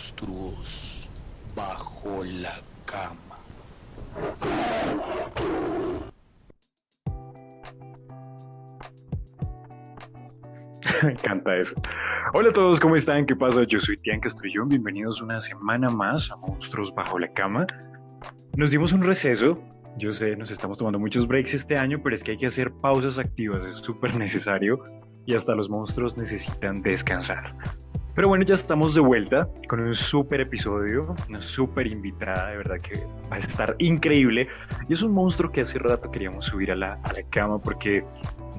monstruos bajo la cama. Me encanta eso. Hola a todos, ¿cómo están? ¿Qué pasa? Yo soy Tian Castrillón. Bienvenidos una semana más a Monstruos Bajo la Cama. Nos dimos un receso. Yo sé, nos estamos tomando muchos breaks este año, pero es que hay que hacer pausas activas. Es súper necesario y hasta los monstruos necesitan descansar. Pero bueno, ya estamos de vuelta con un súper episodio, una súper invitada, de verdad que va a estar increíble. Y es un monstruo que hace rato queríamos subir a la, a la cama porque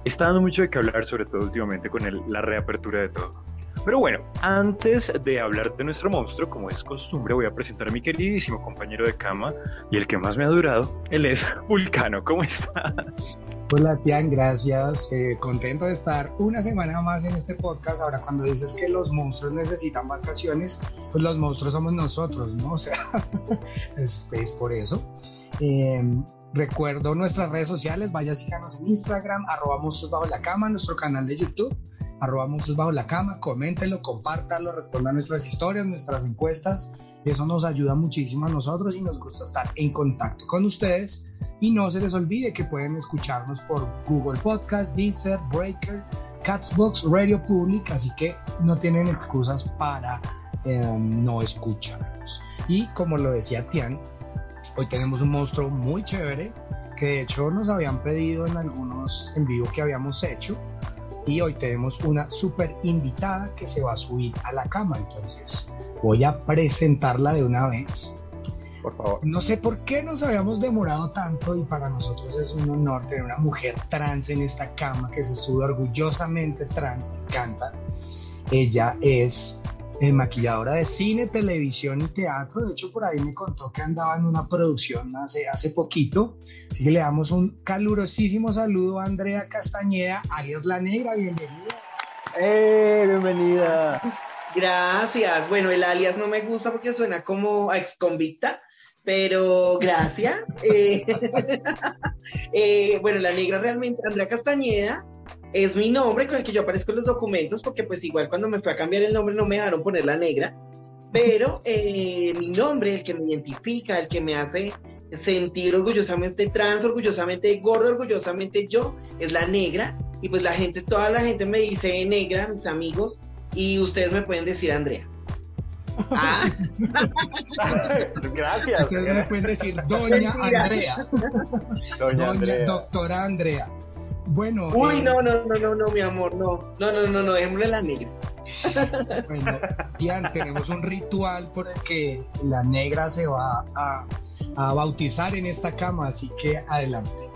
está dando mucho de qué hablar, sobre todo últimamente con el, la reapertura de todo. Pero bueno, antes de hablar de nuestro monstruo, como es costumbre, voy a presentar a mi queridísimo compañero de cama y el que más me ha durado, él es Vulcano. ¿Cómo estás? Hola Tian, gracias. Eh, contento de estar una semana más en este podcast. Ahora cuando dices que los monstruos necesitan vacaciones, pues los monstruos somos nosotros, ¿no? O sea, es, por eso. Eh, Recuerdo nuestras redes sociales, vaya síganos en Instagram, arroba monstruos bajo la cama, nuestro canal de YouTube, arroba monstruos bajo la cama, coméntenlo, compártanlo, respondan nuestras historias, nuestras encuestas, eso nos ayuda muchísimo a nosotros y nos gusta estar en contacto con ustedes. Y no se les olvide que pueden escucharnos por Google Podcast, Deezer, Breaker, Catsbox, Radio Public, así que no tienen excusas para eh, no escucharnos. Y como lo decía Tian, Hoy tenemos un monstruo muy chévere que de hecho nos habían pedido en algunos en vivo que habíamos hecho. Y hoy tenemos una súper invitada que se va a subir a la cama. Entonces voy a presentarla de una vez. Por favor. No sé por qué nos habíamos demorado tanto y para nosotros es un honor tener una mujer trans en esta cama que se sube orgullosamente trans. Me encanta. Ella es eh, maquilladora de cine, televisión y teatro. De hecho, por ahí me contó que andaba en una producción hace, hace poquito. Así que le damos un calurosísimo saludo a Andrea Castañeda, alias La Negra. Bienvenida. ¡Eh! Bienvenida. Gracias. Bueno, el alias no me gusta porque suena como a ex convicta, pero gracias. Eh, eh, bueno, la negra realmente, Andrea Castañeda, es mi nombre con el que yo aparezco en los documentos, porque pues igual cuando me fui a cambiar el nombre no me dejaron poner la negra, pero eh, mi nombre, el que me identifica, el que me hace sentir orgullosamente trans, orgullosamente gordo, orgullosamente yo, es la negra, y pues la gente, toda la gente me dice negra, mis amigos, y ustedes me pueden decir Andrea. Ah. Gracias. Ustedes me pueden decir Doña Andrea. Doña Andrea. Doctora Andrea. Bueno. Uy, eh, no, no, no, no, no, mi amor, no. No, no, no, no, démosle la negra. Bueno, Ian, tenemos un ritual por el que la negra se va a, a bautizar en esta cama, así que adelante.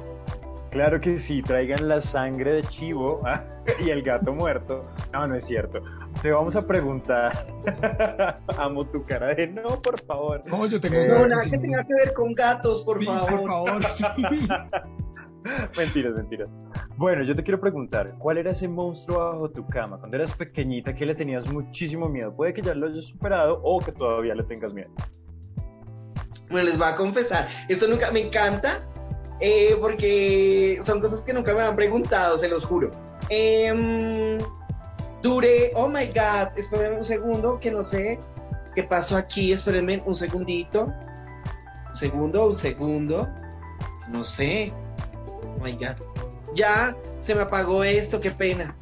Claro que sí, traigan la sangre de chivo ¿ah? y el gato muerto. No, no es cierto. Te vamos a preguntar. Amo tu cara de no, por favor. No, yo tengo. No, nada que tenga que ver con gatos, por Sí, favor. Por favor, sí. mentiras, mentiras. Bueno, yo te quiero preguntar, ¿cuál era ese monstruo bajo tu cama? Cuando eras pequeñita, que le tenías muchísimo miedo? Puede que ya lo hayas superado o que todavía le tengas miedo. Bueno, les voy a confesar, esto nunca me encanta eh, porque son cosas que nunca me han preguntado, se los juro. Em, duré, oh my god, espérenme un segundo, que no sé qué pasó aquí, espérenme un segundito. Un segundo, un segundo. No sé. Oh my god. Ya se me apagó esto, qué pena.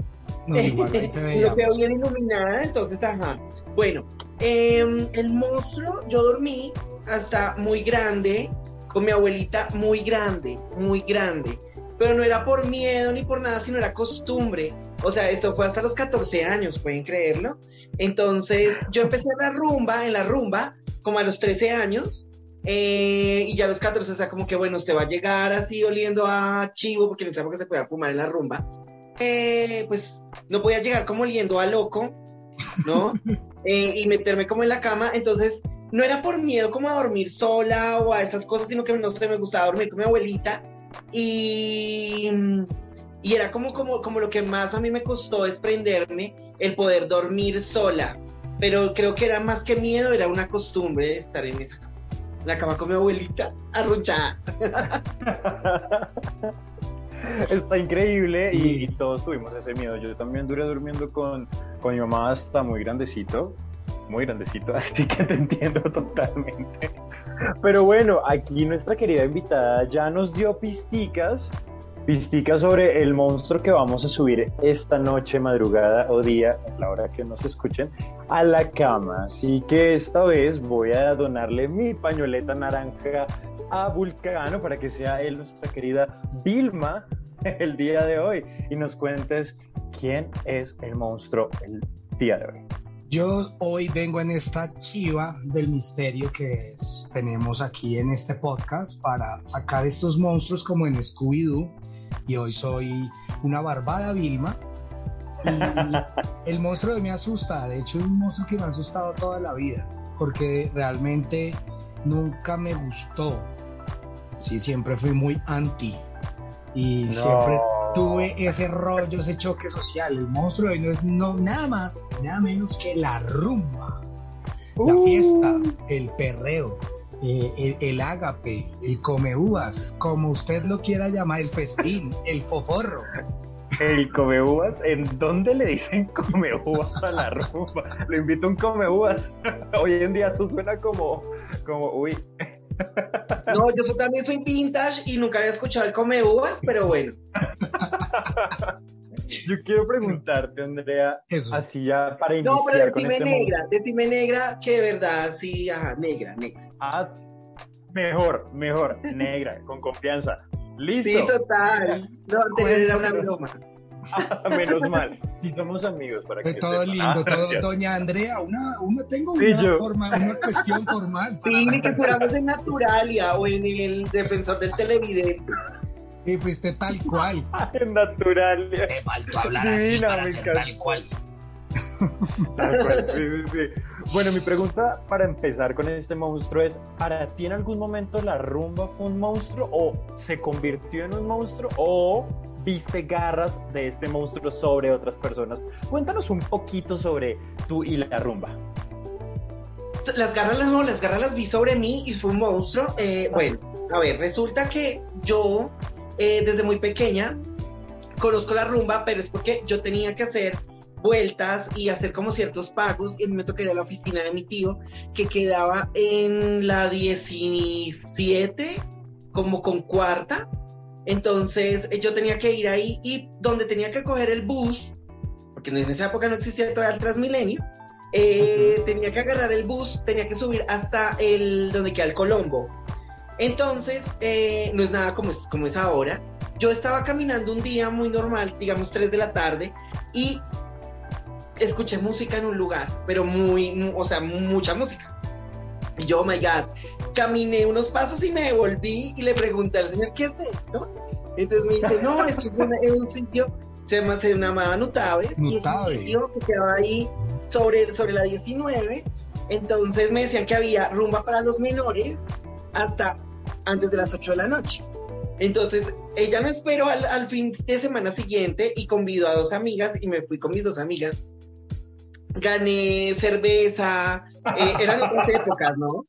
No, igual, veíamos. veo bien iluminada, entonces, ajá. Bueno, em, el monstruo, yo dormí hasta muy grande, con mi abuelita muy grande, muy grande. Pero no era por miedo ni por nada, sino era costumbre. O sea, esto fue hasta los 14 años, pueden creerlo. Entonces, yo empecé la rumba, en la rumba, como a los 13 años. Eh, y ya a los 14, o sea, como que bueno, usted va a llegar así oliendo a chivo, porque en esa época se podía fumar en la rumba. Eh, pues no podía llegar como oliendo a loco, ¿no? Eh, y meterme como en la cama. Entonces, no era por miedo como a dormir sola o a esas cosas, sino que no sé, me gustaba dormir con mi abuelita. Y, y era como, como, como lo que más a mí me costó desprenderme, el poder dormir sola. Pero creo que era más que miedo, era una costumbre de estar en esa cama. La cama con mi abuelita, arrunchada. Está increíble y, y todos tuvimos ese miedo. Yo también duré durmiendo con, con mi mamá hasta muy grandecito. muy grandecito, así que te entiendo totalmente. Pero bueno, aquí nuestra querida invitada ya nos dio pisticas, pisticas sobre el monstruo que vamos a subir esta noche, madrugada o día, a la hora que nos escuchen, a la cama. Así que esta vez voy a donarle mi pañoleta naranja a Vulcano para que sea él nuestra querida Vilma el día de hoy y nos cuentes quién es el monstruo el día de hoy. Yo hoy vengo en esta chiva del misterio que tenemos aquí en este podcast para sacar estos monstruos como en Scooby-Doo. Y hoy soy una barbada Vilma. Y el monstruo me asusta. De hecho, es un monstruo que me ha asustado toda la vida. Porque realmente nunca me gustó. Sí, siempre fui muy anti. Y siempre tuve ese rollo, ese choque social. El monstruo hoy no es no, nada más, nada menos que la rumba, la uh. fiesta, el perreo, eh, el, ágape, el come uvas, como usted lo quiera llamar, el festín, el foforro. El come uvas, ¿en dónde le dicen come uvas a la rumba? Lo invito a un come uvas. Hoy en día eso suena como, como, uy, no, yo también soy vintage y nunca había escuchado el come uvas, pero bueno. Yo quiero preguntarte, Andrea, así ya para iniciar. No, pero decime este negra, decime negra, que de verdad, sí, ajá, negra, negra. Ah, mejor, mejor, negra, con confianza. Listo. Sí, total. No, anterior era una broma. Menos mal. Si somos amigos para que todo lindo, todo, doña Andrea, una, una tengo una, forma, una cuestión formal. Sí, ni que fuéramos en Naturalia o en el defensor del televidente. Sí, fuiste tal cual. en Naturalia. Te faltó hablar así para ser tal cual. Bueno, mi pregunta para empezar con este monstruo es, ¿para ti en algún momento la rumba fue un monstruo o se convirtió en un monstruo o viste garras de este monstruo sobre otras personas? Cuéntanos un poquito sobre tú y la rumba. Las garras no, las garras las vi sobre mí y fue un monstruo. Eh, bueno, a ver, resulta que yo eh, desde muy pequeña conozco la rumba, pero es porque yo tenía que hacer vueltas y hacer como ciertos pagos. Y a mí me tocó ir a la oficina de mi tío, que quedaba en la 17, como con cuarta. Entonces eh, yo tenía que ir ahí y donde tenía que coger el bus, porque en esa época no existía todavía el Transmilenio, eh, tenía que agarrar el bus, tenía que subir hasta el donde queda el Colombo. Entonces, eh, no es nada como es, como es ahora. Yo estaba caminando un día muy normal, digamos 3 de la tarde, y escuché música en un lugar, pero muy, o sea, mucha música. Y yo, oh my God, caminé unos pasos y me devolví y le pregunté al señor, ¿qué es esto? Entonces me dice, no, es que es, un sitio, se llama, se llamaba y es un sitio que quedaba ahí sobre, sobre la 19. Entonces me decían que había rumba para los menores hasta antes de las 8 de la noche. Entonces, ella me esperó al, al, fin de semana siguiente y convidó a dos amigas y me fui con mis dos amigas gané cerveza, eh, eran otras épocas, ¿no?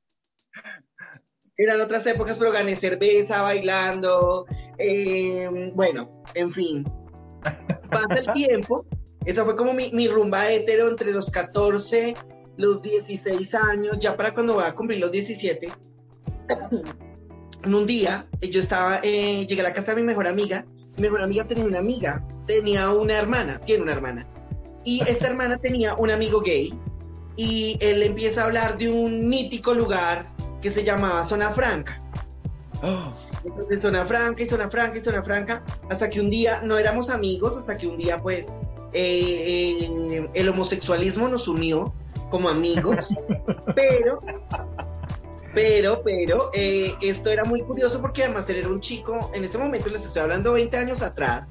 Eran otras épocas, pero gané cerveza bailando, eh, bueno, en fin. Pasa el tiempo, esa fue como mi, rumba hetero entre los 14, los 16 años, ya para cuando voy a cumplir los 17. en un día, yo estaba, eh, llegué a la casa de mi mejor amiga, mi mejor amiga tenía una amiga, tenía una hermana, tiene una hermana. Y esta hermana tenía un amigo gay y él empieza a hablar de un mítico lugar que se llamaba Zona Franca. Oh. Entonces Zona Franca y Zona Franca y Zona Franca, hasta que un día no éramos amigos, hasta que un día pues eh, eh, el homosexualismo nos unió como amigos, pero, pero, pero, eh, esto era muy curioso porque además él era un chico, en ese momento les estoy hablando 20 años atrás,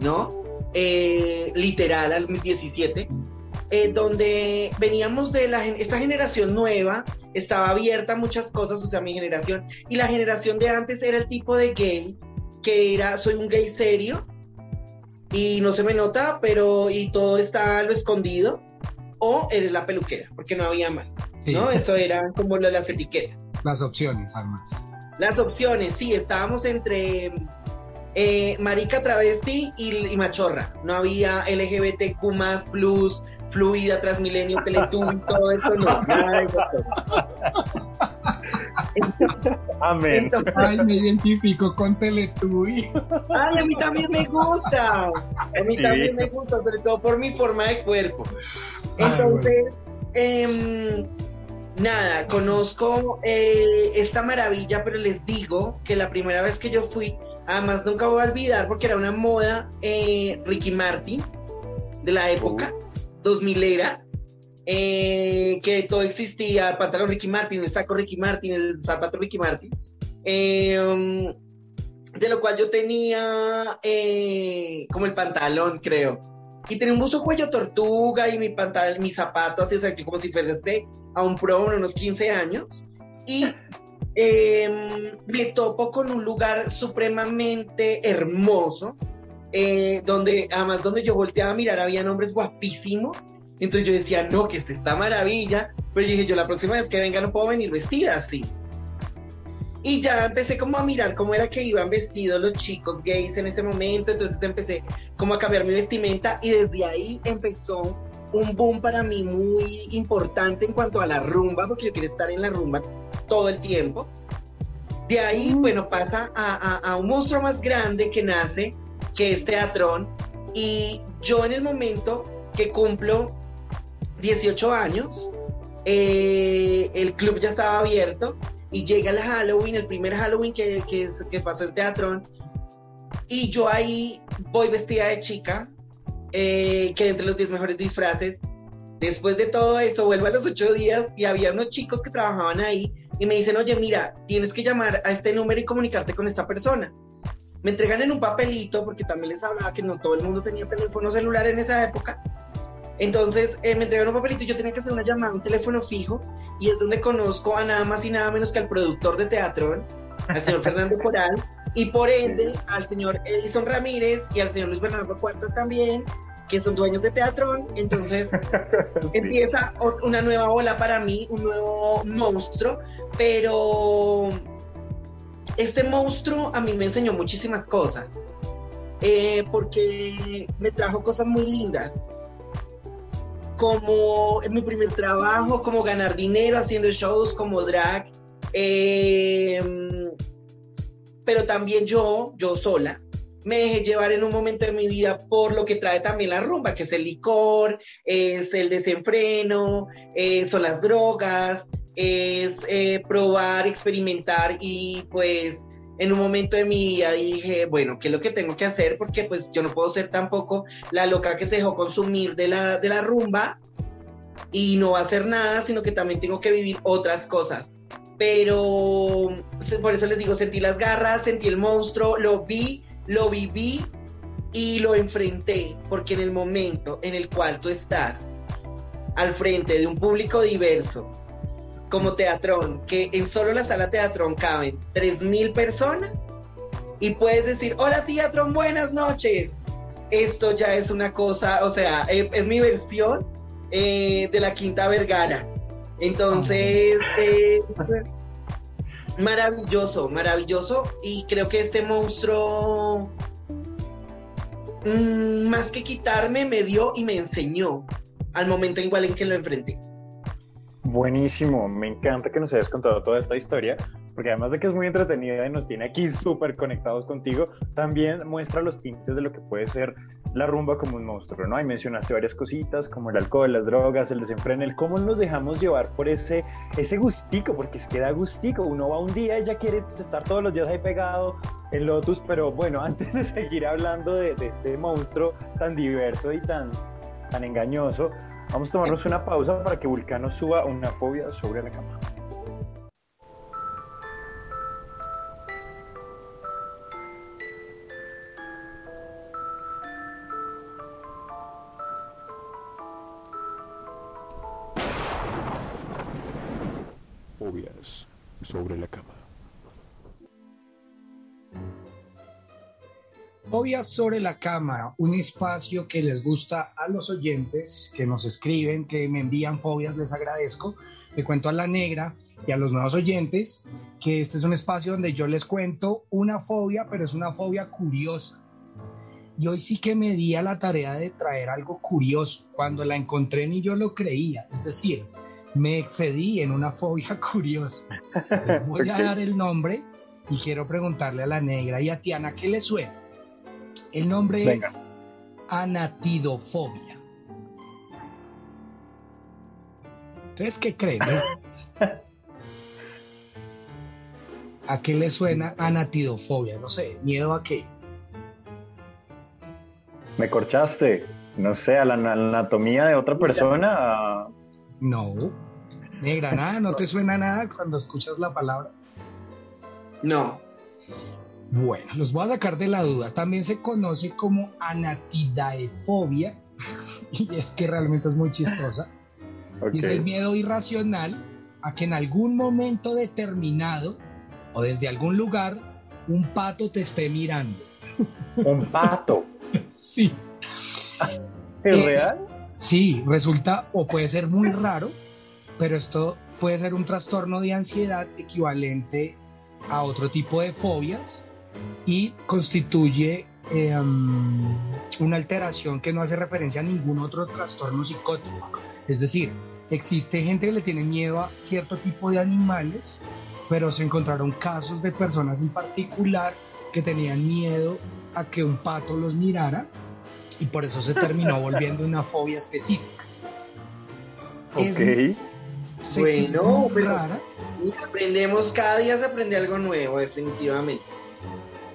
¿no? Eh, literal al 17, eh, donde veníamos de la, esta generación nueva, estaba abierta a muchas cosas, o sea, mi generación, y la generación de antes era el tipo de gay, que era, soy un gay serio, y no se me nota, pero, y todo está lo escondido, o eres la peluquera, porque no había más, ¿no? Eso eran como las etiquetas. Las opciones, además. Las opciones, sí, estábamos entre eh, marica, travesti y, machorra. No había LGBTQ más, plus, fluida, transmilenio, teletubby, todo eso, no, nada de eso. Amén. Ay, me identifico con Teletubby. Ay, a mí también me gusta. A mí Sí. también me gusta, sobre todo por mi forma de cuerpo. Entonces, em, nada, conozco eh, esta maravilla, pero les digo que la primera vez que yo fui, además nunca voy a olvidar porque era una moda eh, Ricky Martin de la época, 2000 era. eh, que todo existía, el pantalón Ricky Martin, el saco Ricky Martin, el zapato Ricky Martin. Eh, de lo cual yo tenía eh, como el pantalón, creo. Y tenía un buzo cuello tortuga y mi pantalón, mi zapato, así, o sea, como si fuese a un pro unos 15 años. Y eh, me topo con un lugar supremamente hermoso, eh, donde, además, donde yo volteaba a mirar, había hombres guapísimos. Entonces yo decía, no, que esta está maravilla. Pero yo dije, yo la próxima vez que venga no puedo venir vestida así. Y ya empecé como a mirar cómo era que iban vestidos los chicos gays en ese momento, entonces empecé como a cambiar mi vestimenta y desde ahí empezó un boom para mí muy importante en cuanto a la rumba, porque yo quiero estar en la rumba todo el tiempo. De ahí, bueno, pasa a, a- a un monstruo más grande que nace, que es Teatrón, y yo en el momento que cumplo 18 años, eh, el club ya estaba abierto y llega el Halloween, el primer Halloween que, que, que pasó en Teatrón, y yo ahí voy vestida de chica, eh, que entre los 10 mejores disfraces. Después de todo eso, vuelvo a los 8 días y había unos chicos que trabajaban ahí y me dicen, oye, mira, tienes que llamar a este número y comunicarte con esta persona. Me entregan en un papelito, porque también les hablaba que no todo el mundo tenía teléfono celular en esa época. Entonces eh, me entregan un papelito y yo tenía que hacer una llamada a un teléfono fijo y es donde conozco a nada más y nada menos que al productor de teatro, al señor Fernando Coral, y por ende al señor Edison Ramírez y al señor Luis Bernardo Cuartas también, que son dueños de Teatrón. Entonces empieza una nueva ola para mí, un nuevo monstruo, pero este monstruo a mí me enseñó muchísimas cosas, eh, porque me trajo cosas muy lindas, como en mi primer trabajo, como ganar dinero haciendo shows como drag, eh, pero también yo, yo sola, me dejé llevar en un momento de mi vida por lo que trae también la rumba, que es el licor, es el desenfreno, eh, son las drogas, es eh, probar, experimentar y pues en un momento de mi vida dije, bueno, ¿qué es lo que tengo que hacer? Porque pues yo no puedo ser tampoco la loca que se dejó consumir de la, de la rumba y no hacer nada, sino que también tengo que vivir otras cosas. Pero por eso les digo, sentí las garras, sentí el monstruo, lo vi, lo viví y lo enfrenté, porque en el momento en el cual tú estás al frente de un público diverso, como Teatrón, que en solo la sala Teatrón caben 3.000 personas y puedes decir, hola Teatrón, buenas noches. Esto ya es una cosa, o sea, es, es mi versión eh, de la Quinta Vergara. Entonces, eh, maravilloso, maravilloso. Y creo que este monstruo, mm, más que quitarme, me dio y me enseñó al momento igual en que lo enfrenté. Buenísimo, me encanta que nos hayas contado toda esta historia, porque además de que es muy entretenida y nos tiene aquí súper conectados contigo, también muestra los tintes de lo que puede ser la rumba como un monstruo, ¿no? Ahí mencionaste varias cositas, como el alcohol, las drogas, el desenfreno, el cómo nos dejamos llevar por ese, ese gustico, porque es que da gustico, uno va un día y ya quiere estar todos los días ahí pegado en Lotus, pero bueno, antes de seguir hablando de, de este monstruo tan diverso y tan, tan engañoso, Vamos a tomarnos una pausa para que Vulcano suba una fobia sobre la cama. Fobias sobre la cama. Fobias sobre la cama, un espacio que les gusta a los oyentes, que nos escriben, que me envían fobias, les agradezco. Le cuento a la negra y a los nuevos oyentes que este es un espacio donde yo les cuento una fobia, pero es una fobia curiosa. Y hoy sí que me di a la tarea de traer algo curioso. Cuando la encontré ni yo lo creía. Es decir, me excedí en una fobia curiosa. Les voy a dar el nombre y quiero preguntarle a la negra y a Tiana qué le suena. El nombre Venga. es anatidofobia. Entonces, ¿qué creen? ¿A qué le suena anatidofobia? No sé, miedo a qué. Me corchaste. No sé, a la na- anatomía de otra persona. No. Negra, nada, no te suena nada cuando escuchas la palabra. No. Bueno, los voy a sacar de la duda. También se conoce como anatidaefobia. Y es que realmente es muy chistosa. Y es el miedo irracional a que en algún momento determinado o desde algún lugar un pato te esté mirando. Un pato. Sí. ¿Es Es- real? Sí, resulta o puede ser muy raro, pero esto puede ser un trastorno de ansiedad equivalente a otro tipo de fobias y constituye eh, um, una alteración que no hace referencia a ningún otro trastorno psicótico. Es decir, existe gente que le tiene miedo a cierto tipo de animales, pero se encontraron casos de personas en particular que tenían miedo a que un pato los mirara y por eso se terminó volviendo una fobia específica. Es- Ok. Bueno, pero- Aprendemos, cada día se aprende algo nuevo, definitivamente.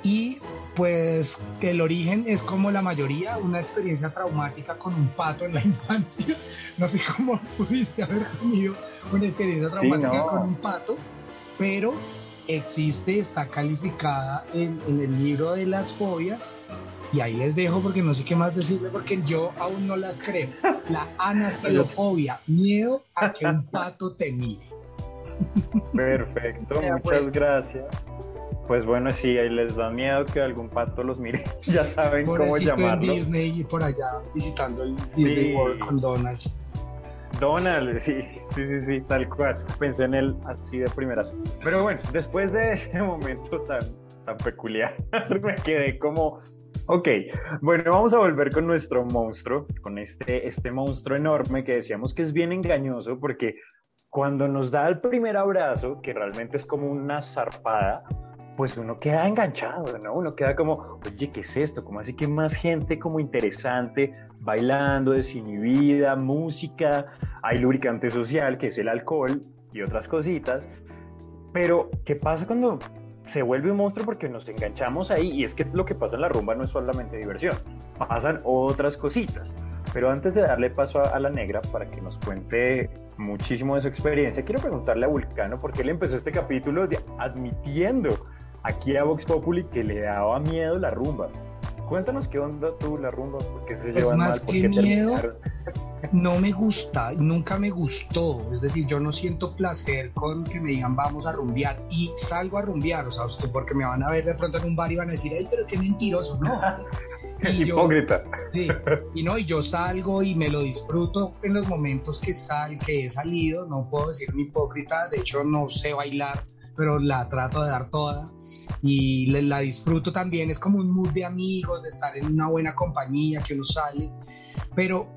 Y pues el origen es como la mayoría, una experiencia traumática con un pato en la infancia. No sé cómo pudiste haber tenido una experiencia Sí, traumática no. con un pato, pero existe, está calificada en, en el libro de las fobias. Y ahí les dejo porque no sé qué más decirle porque yo aún no las creo. La anatidofobia, miedo a que un pato te mire. Perfecto, muchas pues. gracias. Pues bueno, sí, ahí les da miedo que algún pato los mire. Ya saben cómo Pobrecito en llamarlo. Disney y por allá visitando el Disney Sí. World con Donald. Donald, sí, sí, sí, sí, tal cual. Pensé en él así de primeras. Pero bueno, después de ese momento tan, tan peculiar, me quedé como, ok, bueno, vamos a volver con nuestro monstruo, con este, este monstruo enorme que decíamos que es bien engañoso porque cuando nos da el primer abrazo, que realmente es como una zarpada, pues uno queda enganchado, ¿no? Uno queda como, oye, ¿qué es esto? ¿Cómo así que más gente como interesante, bailando, desinhibida, música, hay lubricante social, que es el alcohol y otras cositas? Pero, ¿qué pasa cuando se vuelve un monstruo? Porque nos enganchamos ahí, y es que lo que pasa en la rumba no es solamente diversión, pasan otras cositas. Pero antes de darle paso a, a la negra para que nos cuente muchísimo de su experiencia, quiero preguntarle a Vulcano por qué él empezó este capítulo de- admitiendo aquí a Vox Populi que le daba miedo la rumba. Cuéntanos qué onda tú la rumba, por qué se Es llevan más mal, por que miedo. terminaron. No me gusta, nunca me gustó. Es decir, yo no siento placer con que me digan vamos a rumbear y salgo a rumbear. O sea, usted porque me van a ver de pronto en un bar y van a decir, ay, pero qué mentiroso. No. Y yo, Hipócrita. Sí, y no, y yo salgo y me lo disfruto en los momentos que sal, que he salido, no puedo decir un hipócrita, de hecho no sé bailar, pero la trato de dar toda y le- la disfruto también, es como un mood de amigos, de estar en una buena compañía, que uno sale, pero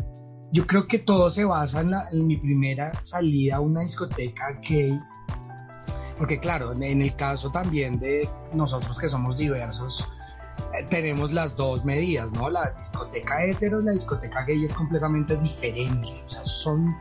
yo creo que todo se basa en, la- en mi primera salida a una discoteca gay, porque claro, en- en el caso también de nosotros que somos diversos, tenemos las dos medidas, ¿no? La discoteca hetero y la discoteca gay es completamente diferente. O sea, son.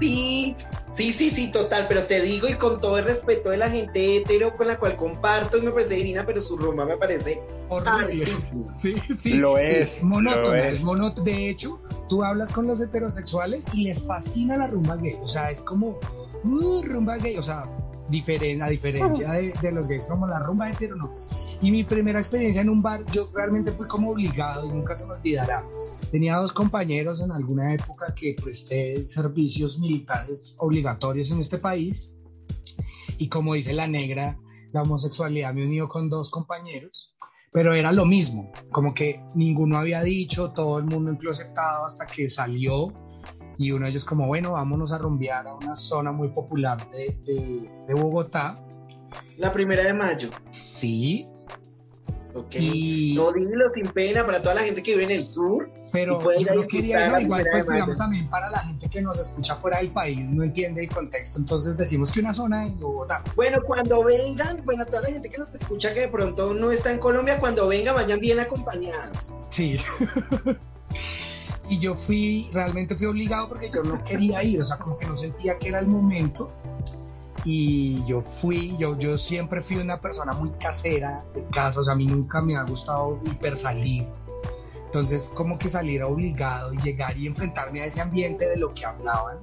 Sí, sí, sí, sí, total, pero te digo y con todo el respeto de la gente hetero con la cual comparto y me parece divina, pero su rumba me parece hartísima. Sí, sí. Lo es, monótona, lo es. monótona. De hecho, tú hablas con los heterosexuales y les fascina la rumba gay. O sea, es como. "Uh, rumba gay. O sea, diferen, a diferencia de, de los gays como la rumba hetero, no. Y mi primera experiencia en un bar, yo realmente fui como obligado y nunca se me olvidará. Tenía dos compañeros en alguna época que presté servicios militares obligatorios en este país. Y como dice la negra, la homosexualidad me unió con dos compañeros. pero era lo mismo, como que ninguno había dicho, todo el mundo enclosetado hasta que salió y uno de ellos como, bueno, vámonos a rumbear a una zona muy popular de, de, de Bogotá. La primera de mayo. Sí. Ok. Y- No dilo sin pena para toda la gente que vive en el sur. Pero ir yo no quería, igual pues digamos también para la gente que nos escucha fuera del país, no entiende el contexto, entonces decimos que una zona en Bogotá. Bueno, cuando vengan, bueno, toda la gente que nos escucha que de pronto no está en Colombia, cuando vengan vayan bien acompañados. Sí. y yo fui, realmente fui obligado porque yo no quería ir, o sea, como que no sentía que era el momento. Y yo fui, yo, yo siempre fui una persona muy casera de casa, o sea, a mí nunca me ha gustado hiper salir. Entonces, como que salir obligado y llegar y enfrentarme a ese ambiente de lo que hablaban,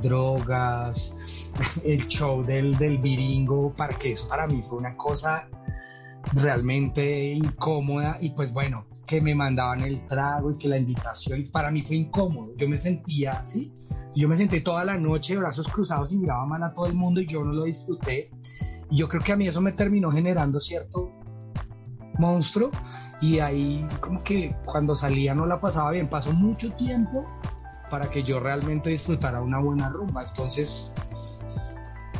drogas, el show del, del viringo, para eso para mí fue una cosa realmente incómoda y pues bueno, que me mandaban el trago y que la invitación, para mí fue incómodo, yo me sentía así, yo me senté toda la noche de brazos cruzados y miraba mal a todo el mundo y yo no lo disfruté y yo creo que a mí eso me terminó generando cierto monstruo y ahí como que cuando salía no la pasaba bien, pasó mucho tiempo para que yo realmente disfrutara una buena rumba, entonces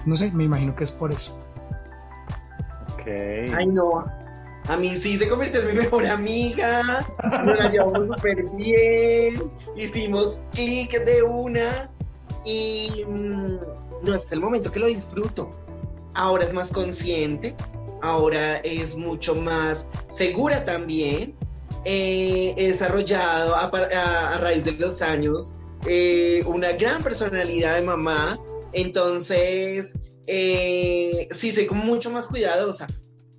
no sé, me imagino que es por eso. Ok. Ay, no. A mí sí se convirtió en mi mejor amiga. Nos la llevamos súper bien. Hicimos clic de una. Y mm, no, es el momento que lo disfruto. Ahora es más consciente. Ahora es mucho más segura también. Eh, he desarrollado a raíz de los años eh, una gran personalidad de mamá. Entonces, eh, sí, soy como mucho más cuidadosa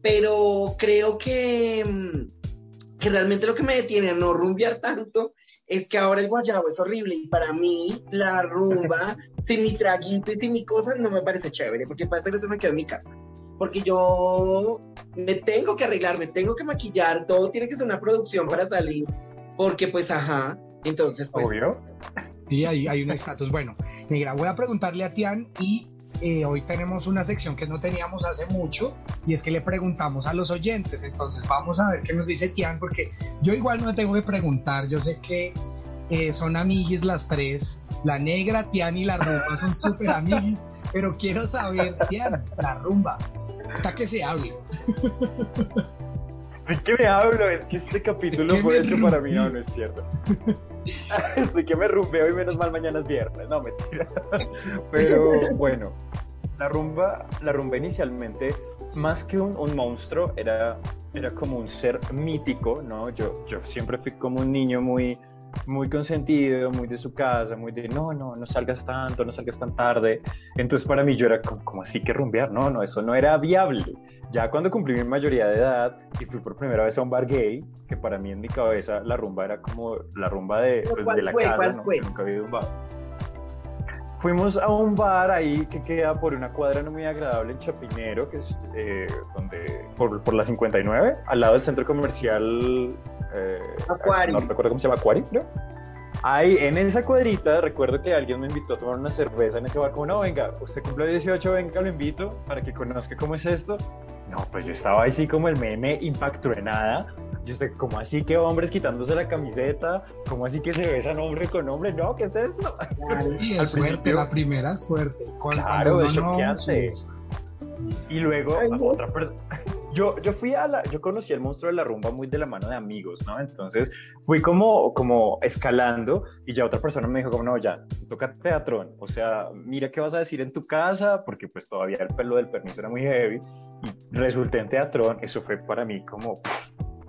pero creo que, mm, que realmente lo que me detiene a no rumbear tanto es que ahora el guayabo es horrible y para mí la rumba sin mi traguito y sin mi cosa no me parece chévere porque parece que se me quedó en mi casa porque yo me tengo que arreglar, me tengo que maquillar, todo tiene que ser una producción para salir porque pues ajá, entonces pues Obvio. Sí, hay, hay un estatus. Bueno, negra, voy a preguntarle a Tian y eh, hoy tenemos una sección que no teníamos hace mucho y es que le preguntamos a los oyentes. Entonces vamos a ver qué nos dice Tian porque yo igual no tengo que preguntar. Yo sé que eh, son amiguis las tres. La negra, Tian y la rumba son súper amiguis. Pero quiero saber, Tian, la rumba. Hasta que se hable. Sí que me hablo, es que este capítulo ¿De qué fue hecho para mí, no, no es cierto. sí que me rumbeo y menos mal mañana es viernes, no, mentira. Pero bueno, la rumba, la rumba inicialmente, más que un, un monstruo, era, era como un ser mítico, ¿no? Yo, yo siempre fui como un niño muy, muy consentido, muy de su casa, muy de no, no, no salgas tanto, no salgas tan tarde. Entonces para mí yo era como, como así que rumbear, no, no, eso no era viable. Ya cuando cumplí mi mayoría de edad y fui por primera vez a un bar gay, que para mí en mi cabeza la rumba era como la rumba de, ¿Pero pues, de la fue? casa, ¿Cuál ¿no? fue? Nunca había ido a un bar. Fuimos a un bar ahí que queda por una cuadra no muy agradable en Chapinero, que es eh, donde, por, por la 59, al lado del centro comercial. Eh, Aquarium. No recuerdo cómo se llama, Aquarium, creo. Ahí, en esa cuadrita, recuerdo que alguien me invitó a tomar una cerveza en ese bar. Como, no, venga, usted cumple 18, venga, lo invito para que conozca cómo es esto. No, pues yo estaba así como el meme impactó en nada. Yo estoy, como así que hombres quitándose la camiseta? ¿Cómo así que se besan hombre con hombre? No, ¿qué es esto? Claro. Y Al suerte, principio- la primera suerte. Cuando- Claro, no, choqueante. sí, Y luego Ay, no. otra persona. Yo, yo fui a la, yo conocí al monstruo de la rumba muy de la mano de amigos, ¿no? Entonces fui como, como escalando y ya otra persona me dijo como, no, ya, toca teatrón, o sea, mira qué vas a decir en tu casa, porque pues todavía el pelo del permiso era muy heavy resulté en teatrón, eso fue para mí como,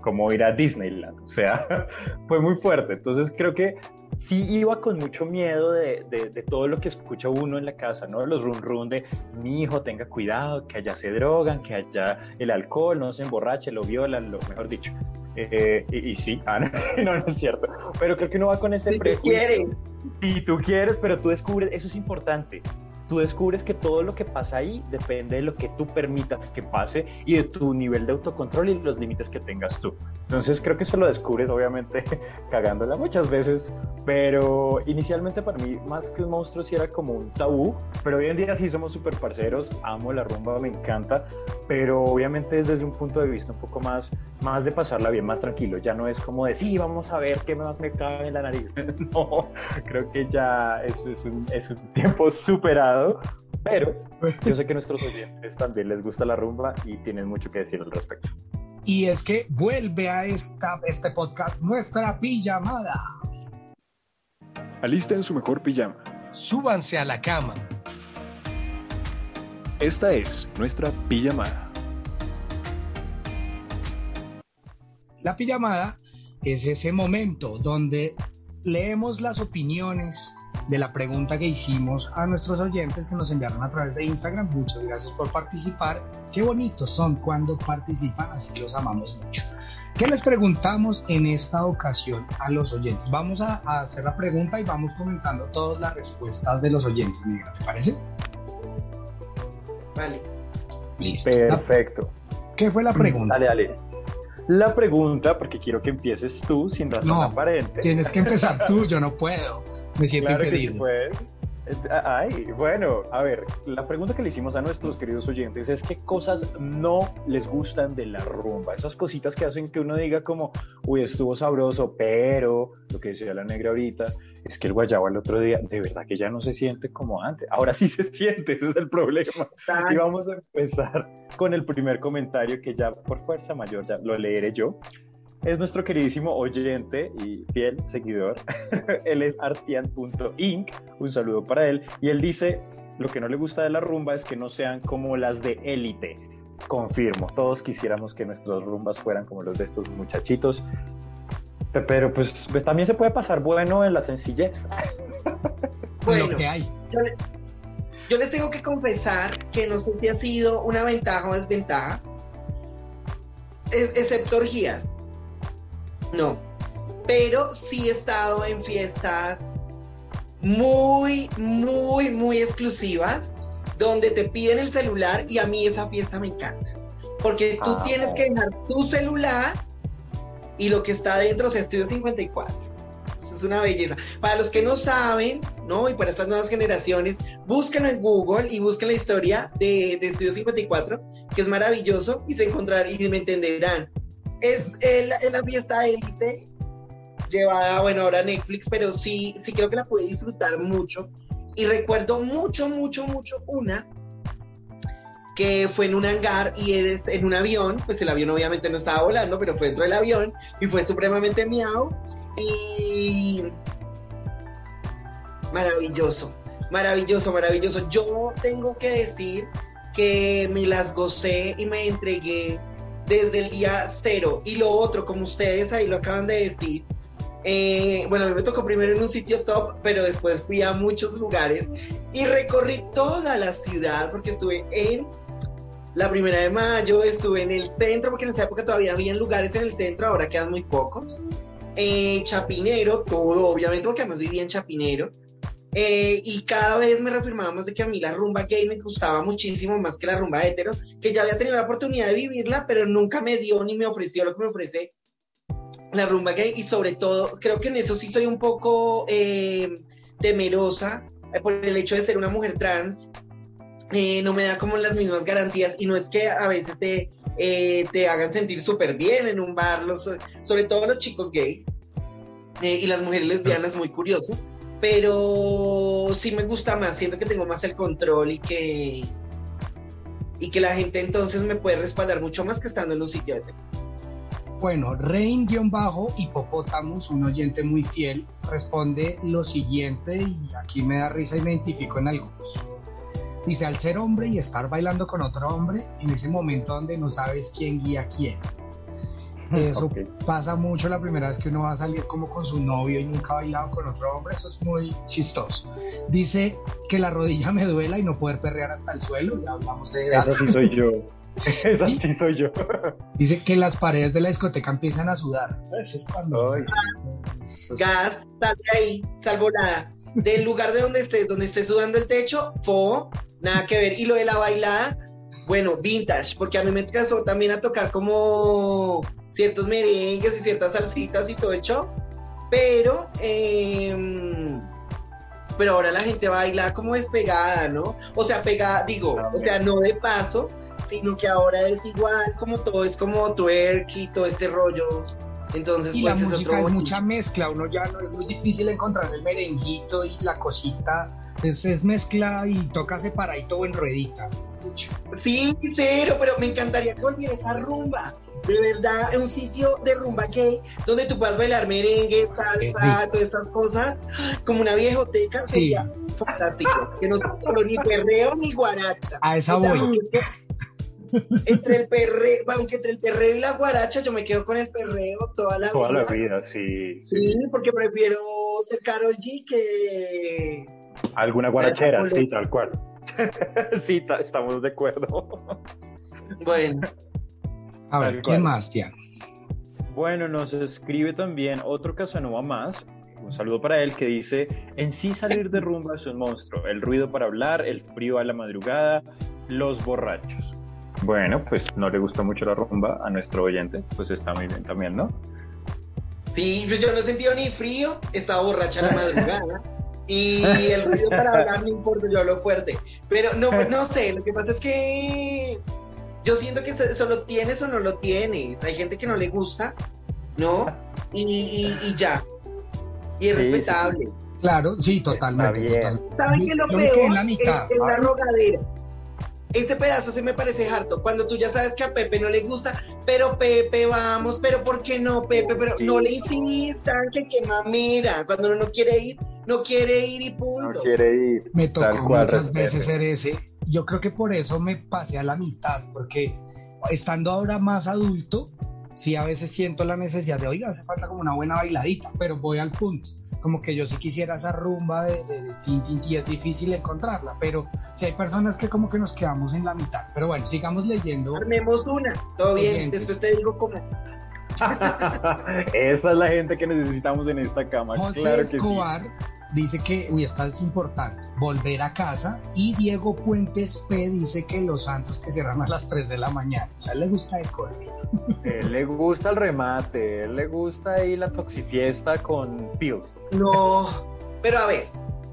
como ir a Disneyland, o sea, fue muy fuerte, entonces creo que sí iba con mucho miedo de, de, de todo lo que escucha uno en la casa, ¿no? Los run run de mi hijo tenga cuidado, que allá se drogan, que allá el alcohol no se emborrache, lo violan, lo mejor dicho. Eh, y, y sí, ah, no, no, no es cierto. Pero creo que uno va con ese Si tú prejuicio. quieres. Si tú quieres, pero tú descubres, eso es importante. Tú descubres que todo lo que pasa ahí depende de lo que tú permitas que pase y de tu nivel de autocontrol y los límites que tengas tú. Entonces creo que eso lo descubres obviamente cagándola muchas veces, pero inicialmente para mí más que un monstruo sí era como un tabú, pero hoy en día sí somos súper parceros, amo la rumba, me encanta, pero obviamente es desde un punto de vista un poco más, más de pasarla bien, más tranquilo, ya no es como de sí, vamos a ver qué más me cabe en la nariz, no, creo que ya es, es, un, es un tiempo superado, pero yo sé que a nuestros oyentes también les gusta la rumba y tienen mucho que decir al respecto. Y es que vuelve a esta, este podcast nuestra pijamada. Alisten su mejor pijama. Súbanse a la cama. Esta es nuestra pijamada. La pijamada es ese momento donde leemos las opiniones de la pregunta que hicimos a nuestros oyentes que nos enviaron a través de Instagram. Muchas gracias por participar. Qué bonitos son cuando participan, así los amamos mucho. ¿Qué les preguntamos en esta ocasión a los oyentes? Vamos a, a hacer la pregunta y vamos comentando todas las respuestas de los oyentes, Miguel, ¿te parece? Vale. Listo. Perfecto. ¿Qué fue la pregunta? Dale, dale. La pregunta, porque quiero que empieces tú sin razón No, aparente. Tienes que empezar tú, yo no puedo. Me siento Claro que sí, pues. Es- Ay, bueno, a ver, la pregunta que le hicimos a nuestros queridos oyentes es qué cosas no les gustan de la rumba, esas cositas que hacen que uno diga como, uy, estuvo sabroso, pero lo que decía la negra ahorita es que el guayabo al otro día, de verdad que ya no se siente como antes, ahora sí se siente, ese es el problema. Y vamos a empezar con el primer comentario que ya por fuerza mayor ya lo leeré yo. Es nuestro queridísimo oyente y fiel seguidor. él es artian.inc. Un saludo para él. Y él dice, lo que no le gusta de la rumba es que no sean como las de élite. Confirmo, todos quisiéramos que nuestras rumbas fueran como los de estos muchachitos. Pero pues también se puede pasar bueno en la sencillez. Bueno, Lo que hay. yo, le- yo les tengo que confesar que no sé si ha sido una ventaja o desventaja, es- excepto orgías. No, pero sí he estado en fiestas muy, muy, muy exclusivas donde te piden el celular y a mí esa fiesta me encanta. Porque tú Ah. tienes que dejar tu celular y lo que está dentro es Estudio 54. Eso es una belleza. Para los que no saben, ¿no? Y para estas nuevas generaciones, búsquenlo en Google y busquen la historia de, de Estudio 54, que es maravilloso y se encontrarán y me entenderán. Es el- el- la fiesta élite llevada, bueno, ahora Netflix, pero sí, sí creo que la pude disfrutar mucho. Y recuerdo mucho, mucho, mucho una que fue en un hangar y eres en un avión, pues el avión obviamente no estaba volando, pero fue dentro del avión y fue supremamente miau y maravilloso, maravilloso, maravilloso. Yo tengo que decir que me las gocé y me entregué desde el día cero. Y lo otro, como ustedes ahí lo acaban de decir, eh, bueno, a mí me tocó primero en un sitio top, pero después fui a muchos lugares y recorrí toda la ciudad porque estuve en la primera de mayo, estuve en el centro, porque en esa época todavía había lugares en el centro, ahora quedan muy pocos. En Chapinero, todo, obviamente, porque además vivía en Chapinero. Eh, y cada vez me reafirmaba más de que a mí la rumba gay me gustaba muchísimo más que la rumba hetero, que ya había tenido la oportunidad de vivirla, pero nunca me dio ni me ofreció lo que me ofrece la rumba gay. Y sobre todo, creo que en eso sí soy un poco eh, temerosa eh, por el hecho de ser una mujer trans. Eh, no me da como las mismas garantías y no es que a veces te, eh, te hagan sentir súper bien en un bar, los, sobre todo los chicos gays eh, y las mujeres lesbianas, muy curioso, pero sí me gusta más, siento que tengo más el control y que, y que la gente entonces me puede respaldar mucho más que estando en un sitio de Bueno, Rein-Hipopótamos, un oyente muy fiel, responde lo siguiente y aquí me da risa y me identifico en algunos. Dice, al ser hombre y estar bailando con otro hombre, en ese momento donde no sabes quién guía quién. Eso pasa mucho la primera vez que uno va a salir como con su novio y nunca ha bailado con otro hombre, eso es muy chistoso. Dice que la rodilla me duela y no poder perrear hasta el suelo, ya hablamos de Esa sí soy yo. Esa sí soy yo. Dice que las paredes de la discoteca empiezan a sudar. Eso es cuando... Ay. Eso es- gas, sal de ahí, sal volada. del lugar de donde estés, donde estés sudando el techo, fo, nada que ver. Y lo de la bailada, bueno, vintage, porque a mí me casó también a tocar como ciertos merengues y ciertas salsitas y todo hecho, pero, em, pero ahora la gente baila como despegada, ¿no? O sea, pegada, digo, o sea, no de paso, sino que ahora es igual, como todo es como twerk y todo este rollo. Entonces, Y pues la es música otro es mucha mezcla, uno ya no es muy difícil encontrar el merenguito y la cosita, es, es mezcla y toca separadito o en ruedita. Sí, cero, pero me encantaría que volviera esa rumba. De verdad, es un sitio de rumba gay donde tú puedas bailar merengue, salsa, todas estas cosas, como una viejoteca, Sí. sería fantástico. Que no sea solo ni perreo ni guaracha. A esa O sea, entre el perreo, aunque entre el perreo y la guaracha, yo me quedo con el perreo toda la Toda vida. la vida, sí. Sí, porque prefiero ser Carol G que. Alguna guarachera, sí, tal cual. sí, ta- estamos de acuerdo. Bueno, A ver, Tal ¿quién cual. más, tía? Bueno, nos escribe también otro Casanova más. Un saludo para él que dice, en sí salir de rumba es un monstruo. El ruido para hablar, el frío a la madrugada, los borrachos. Bueno, pues no le gusta mucho la rumba a nuestro oyente, pues está muy bien también, ¿no? sí, yo no he sentido ni frío, estaba borracha a la madrugada. Y el ruido para hablar no importa, yo hablo fuerte. Pero no, pues, no sé, lo que pasa es que yo siento que se- solo tienes o no lo tienes. Hay gente que no le gusta, ¿no? Y, y- y ya. Y es Sí, sí, respetable. Claro, sí, totalmente. bien. total. ¿Saben qué es lo Yo peor? en la mitad, es, es la ¿sabes? rogadera. Ese pedazo se me parece harto. Cuando tú ya sabes que a Pepe no le gusta, pero Pepe, vamos, pero ¿por qué no, Pepe? Pero no le insistan, que qué mamera. Cuando uno no quiere ir, no quiere ir y punto. ir. Me tocó Tal cual, muchas respete. veces ser ese. Yo creo que por eso me pasé a la mitad, porque estando ahora más adulto, sí a veces siento la necesidad de, oiga, hace falta como una buena bailadita, pero voy al punto. Como que yo sí quisiera esa rumba de, de, de tin, tin, tin, es difícil encontrarla, pero si hay personas que como que nos quedamos en la mitad. Pero bueno, sigamos leyendo. Armemos una, todo bien. Después te digo cómo. Esa es la gente que necesitamos en esta cama. José claro que sí. Dice que, uy, esta es importante, volver a casa. Y Diego Puentes P dice que los santos que cierran a las 3 de la mañana. O sea, le gusta el corte. Él le gusta el remate, él le gusta ahí la toxifiesta con pills. No, pero a ver,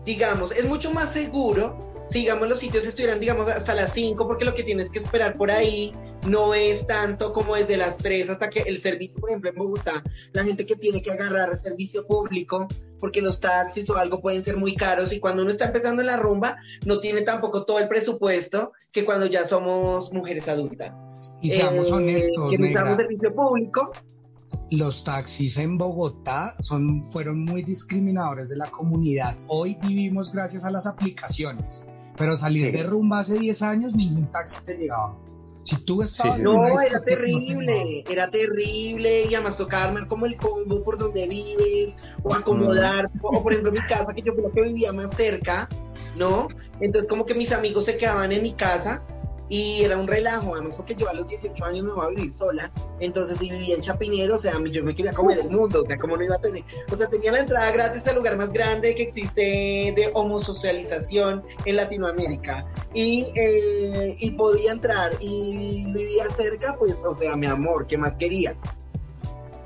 digamos, es mucho más seguro si, digamos, los sitios estuvieran, digamos, hasta las 5, porque lo que tienes que esperar por ahí no es tanto como desde las 3 hasta que el servicio, por ejemplo, en Bogotá, la gente que tiene que agarrar servicio público, porque los taxis o algo pueden ser muy caros y cuando uno está empezando en la rumba, no tiene tampoco todo el presupuesto que cuando ya somos mujeres adultas. Y seamos Eh, honestos, que negra, servicio público, los taxis en Bogotá son, fueron muy discriminadores de la comunidad. Hoy vivimos gracias a las aplicaciones, pero salir Sí. de rumba hace 10 años ningún taxi te llegaba. Si tú estabas Sí, No, era discoteca, no terrible, era terrible y además tocaba armar como el combo por donde vives o acomodar, o por ejemplo mi casa que yo creo que vivía más cerca, ¿no? Entonces como que mis amigos se quedaban en mi casa y era un relajo, además porque yo a los 18 años me voy a vivir sola, entonces si vivía en Chapinero, o sea, yo me quería comer el mundo, o sea, como no iba a tener, o sea, tenía la entrada gratis al lugar más grande que existe de homosocialización en Latinoamérica y, eh, y podía entrar y vivía cerca, pues, o sea, mi amor, ¿qué más quería?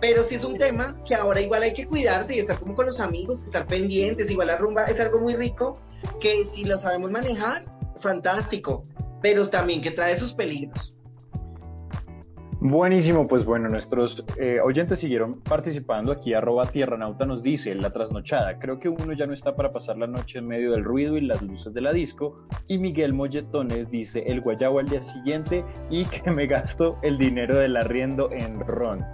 Pero sí es un tema que ahora igual hay que cuidarse y estar como con los amigos, estar pendientes, igual la rumba es algo muy rico que si lo sabemos manejar, fantástico, pero también que trae sus peligros. Buenísimo, pues bueno, nuestros eh, oyentes siguieron participando aquí, arroba tierranauta nos dice, la trasnochada, creo que uno ya no está para pasar la noche en medio del ruido y las luces de la disco, y Miguel Molletones dice, el guayabo al día siguiente y que me gasto el dinero del arriendo en ron.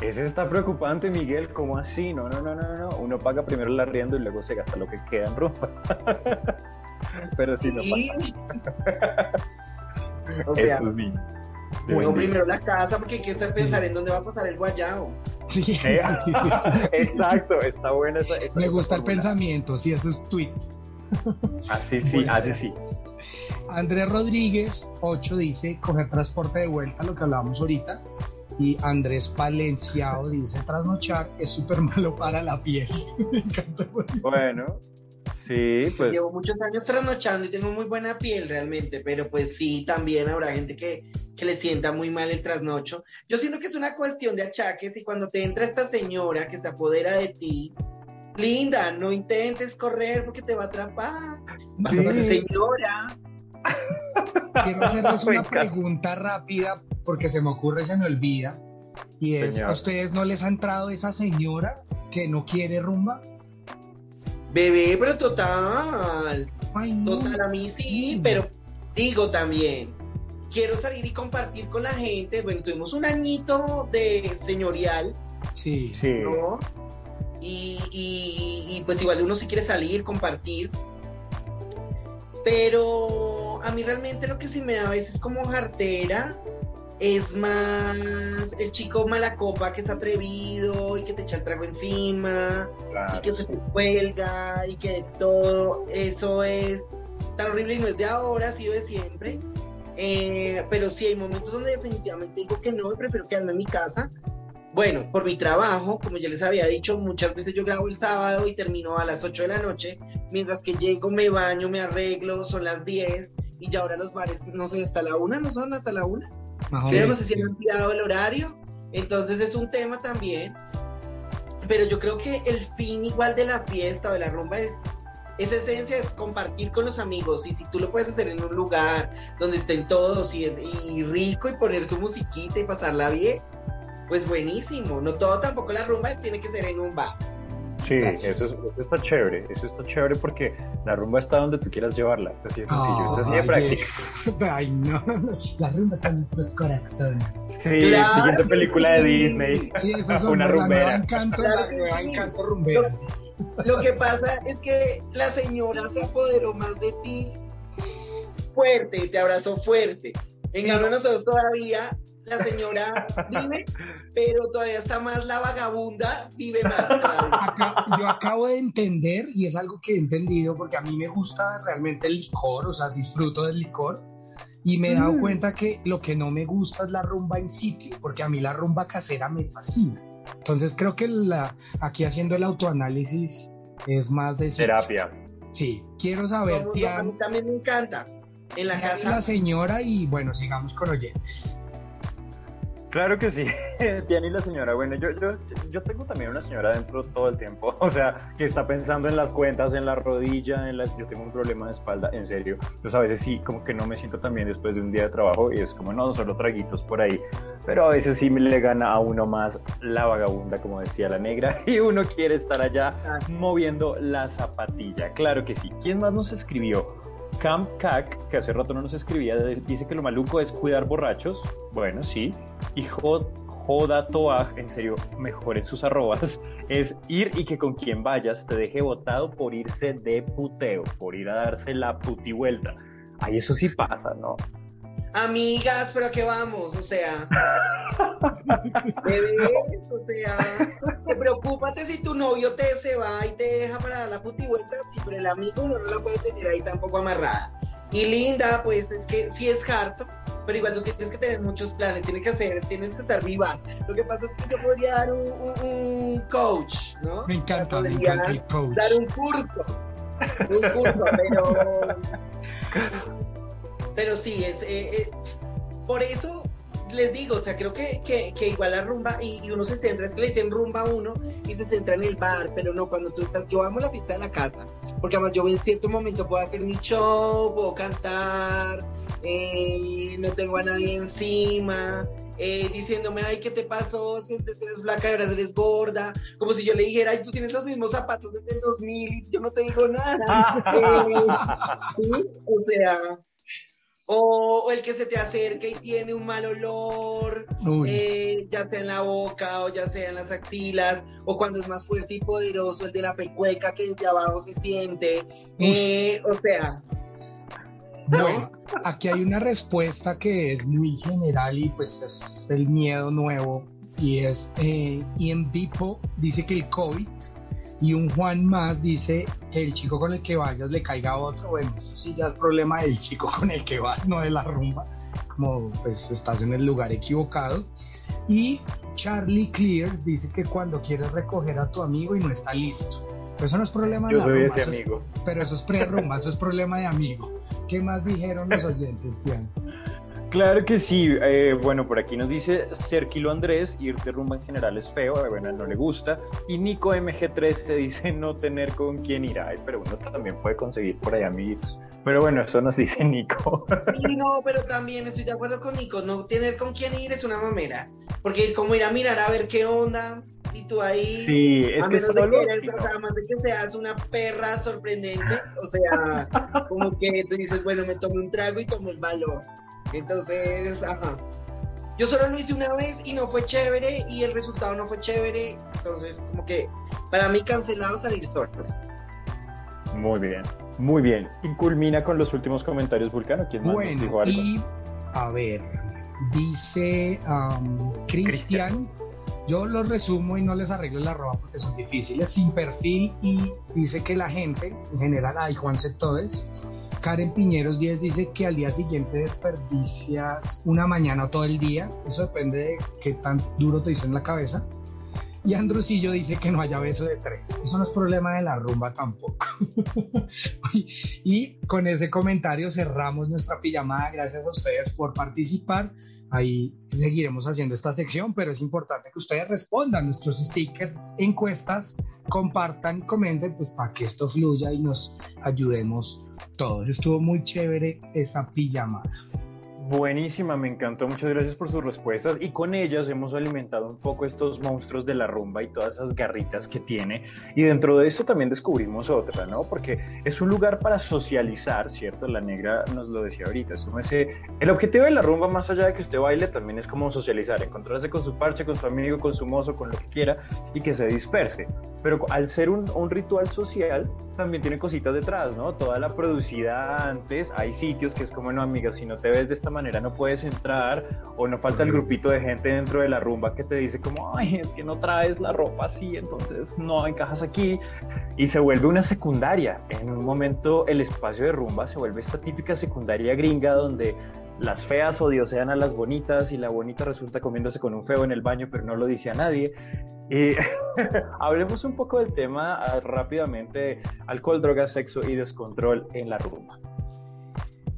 Ese está preocupante, Miguel, ¿cómo así? No, no, no, no, no, uno paga primero el arriendo y luego se gasta lo que queda en rumba. Pero sí, no pasa. o sea, Eso sí. uno primero la casa porque hay que estar pensar en dónde va a pasar el guayabo. Sí, sí, Eh, sí. Exacto, está buena esa. esa- Me esa gusta el pensamiento, sí, eso es tweet. Así sí, Bueno. así sí. Andrés Rodríguez, 8, dice coger transporte de vuelta, lo que hablábamos ahorita. Y Andrés Palenciao dice trasnochar es súper malo para la piel. Me encanta. Bueno, Sí, pues Llevo muchos años trasnochando y tengo muy buena piel realmente, pero pues sí, también habrá gente que, que le sienta muy mal el trasnocho. Yo siento que es una cuestión de achaques y cuando te entra esta señora que se apodera de ti, linda, no intentes correr porque te va a atrapar. Vas a ver, Sí. señora. Quiero hacerles una pregunta rápida porque se me ocurre y se me olvida. Y es, Señor. ¿a ustedes no les ha entrado esa señora que no quiere rumba? Bebé, pero total. Ay, no. Total, a mí sí, pero digo también, quiero salir y compartir con la gente. Bueno, tuvimos un añito de señorial, Sí. sí. ¿no? Y, y- y, pues igual uno sí quiere salir, compartir. Pero a mí realmente lo que sí me da a veces como jartera es más el chico mala copa que es atrevido y que te echa el trago encima y que se te cuelga y que todo eso es tan horrible y no es de ahora, ha sido de siempre. Eh, pero sí hay momentos donde definitivamente digo que no y prefiero quedarme en mi casa. Bueno, por mi trabajo, como ya les había dicho, muchas veces yo grabo el sábado y termino a las 8 de la noche, mientras que llego, me baño, me arreglo, son las 10 y ya ahora los bares, no sé, hasta la una, no son hasta la una. Más Creo, no sé si han ampliado el horario, entonces es un tema también. Pero yo creo que el fin igual de la fiesta o de la rumba es, esa esencia es compartir con los amigos. Y si tú lo puedes hacer en un lugar donde estén todos y, y rico y poner su musiquita y pasarla bien, pues buenísimo. No todo tampoco la rumba tiene que ser en un bar. Sí, eso, es- eso está chévere, eso está chévere porque la rumba está donde tú quieras llevarla, es así de sencillo, es así de Ay, práctico. Ay, no. La rumba está en nuestros corazones. Sí, Claro siguiente película de. Disney, Sí, eso son una rumbera. que nueva sí. encanto rumbera. Lo que pasa es que la señora se apoderó más de ti fuerte, te abrazó fuerte. En cambio, nosotros todavía, la señora vive, pero todavía está más la vagabunda, vive más. Acá- yo acabo de entender, y es algo que he entendido, porque a mí me gusta realmente el licor, o sea, disfruto del licor, y me he dado Mm. cuenta que lo que no me gusta es la rumba en sitio, porque a mí la rumba casera me fascina. Entonces creo que la, aquí haciendo el autoanálisis es más de... sitio. terapia. Sí, quiero saber, a mí también me encanta. En la casa, la señora, y bueno, sigamos con oyentes. Claro que sí, Tiana y la señora. Bueno, yo, yo, yo tengo también una señora dentro todo el tiempo, o sea, que está pensando en las cuentas, en la rodilla, en las... Yo tengo un problema de espalda, en serio. Entonces a veces sí, como que no me siento tan bien después de un día de trabajo y es como, no, solo traguitos por ahí. Pero a veces sí me le gana a uno más la vagabunda, como decía la negra, y uno quiere estar allá moviendo la zapatilla. Claro que sí. ¿Quién más nos escribió? Camp Cac, que hace rato no nos escribía, dice que lo maluco es cuidar borrachos. Bueno, sí. Y Jod- Joda en serio, mejoren sus arrobas, es ir y que con quien vayas te deje botado por irse de puteo, por ir a darse la puti vuelta. Ay, eso sí pasa, ¿no? Amigas, pero ¿a qué vamos? O sea, bebés, o sea, te preocúpate si tu novio te se va y te deja para dar la puti vuelta, sí, pero el amigo uno no la puede tener ahí tampoco amarrada. Y linda, pues es que sí es harto, pero igual tú tienes que tener muchos planes, tienes que hacer, tienes que estar viva. Lo que pasa es que yo podría dar un, un- un coach, ¿no? Me encanta, me encanta el coach. dar un curso, un curso, pero pero sí, es eh, eh, por eso les digo, o sea, creo que, que, que igual la rumba y, y uno se centra, es que le dicen rumba a uno y se centra en el bar, pero no, cuando tú estás, yo amo la fiesta de la casa, porque además yo en cierto momento puedo hacer mi show, puedo cantar, eh, no tengo a nadie encima, eh, diciéndome, ay, ¿qué te pasó? Sientes, eres flaca, ahora eres gorda, como si yo le dijera, ay, tú tienes los mismos zapatos desde el 2000 y yo no te digo nada. ¿sí? O sea, o, o el que se te acerque y tiene un mal olor, eh, ya sea en la boca o ya sea en las axilas, o cuando es más fuerte y poderoso, el de la pecueca que desde abajo se siente. Eh, o sea, Bueno, aquí hay una respuesta que es muy general y pues es el miedo nuevo y es eh, Ian Bipo dice que el COVID y un Juan más dice que el chico con el que vayas le caiga a otro. Bueno, eso sí ya es problema del chico con el que vas, no de la rumba. Como pues estás en el lugar equivocado. Y Charlie Clears dice que cuando quieres recoger a tu amigo y no está listo. Eso no es problema de la soy rumba, ese eso es- amigo. pero eso es pre-rumba, eso es problema de amigo. ¿Qué más dijeron los oyentes, Tian? Claro que sí. eh, bueno, por aquí nos dice Serquilo Andrés, ir de rumba en general es feo, eh, bueno, a él no le gusta. Y Nico MG3 se dice no tener con quién ir. Ay, pero uno también puede conseguir por ahí amiguitos. Pero bueno, eso nos dice Nico. Sí, no, pero también estoy de acuerdo con Nico, no tener con quién ir es una mamera, porque como ir a mirar a ver qué onda, y tú ahí, Sí, es a que menos de que, sí, o sea, a más de que seas una perra sorprendente, o sea, como que tú dices, bueno, me tomé un trago y tomé el valor, entonces, ajá. Yo solo lo hice una vez y no fue chévere y el resultado no fue chévere, entonces como que para mí cancelado salir solo. Muy bien, muy bien. Y culmina con los últimos comentarios, Vulcano. ¿Quién más nos dijo Bueno, algo? y a ver, dice um, Cristian, yo los resumo y no les arreglo la ropa porque son difíciles, sin perfil y dice que la gente, en general, ay, Juan Todes, Karen Piñeros 10 dice que al día siguiente desperdicias una mañana o todo el día, eso depende de qué tan duro te dicen la cabeza. Y Andrusillo dice que no haya beso de tres. Eso no es problema de la rumba tampoco. y con ese comentario cerramos nuestra pijamada. Gracias a ustedes por participar. Ahí seguiremos haciendo esta sección, pero es importante que ustedes respondan nuestros stickers, encuestas, compartan, comenten, pues para que esto fluya y nos ayudemos todos. Estuvo muy chévere esa pijamada. Buenísima, me encantó. Muchas gracias por sus respuestas. Y con ellas hemos alimentado un poco estos monstruos de la rumba y todas esas garritas que tiene. Y dentro de esto también descubrimos otra, ¿no? Porque es un lugar para socializar, ¿cierto? La negra nos lo decía ahorita. Eso me hace- El objetivo de la rumba, más allá de que usted baile, también es como socializar, encontrarse con su parche, con su amigo, con su mozo, con lo que quiera y que se disperse. Pero al ser un, un ritual social, también tiene cositas detrás, ¿no? Toda la producida antes, hay sitios que es como, no, amiga, si no te ves de esta manera no puedes entrar, o no falta el grupito de gente dentro de la rumba que te dice como, ay, es que no traes la ropa así, entonces no encajas aquí, y se vuelve una secundaria. En un momento el espacio de rumba se vuelve esta típica secundaria gringa donde las feas odiosean a las bonitas y la bonita resulta comiéndose con un feo en el baño, pero no lo dice a nadie. Y hablemos un poco del tema ah, rápidamente, alcohol, drogas, sexo y descontrol en la rumba.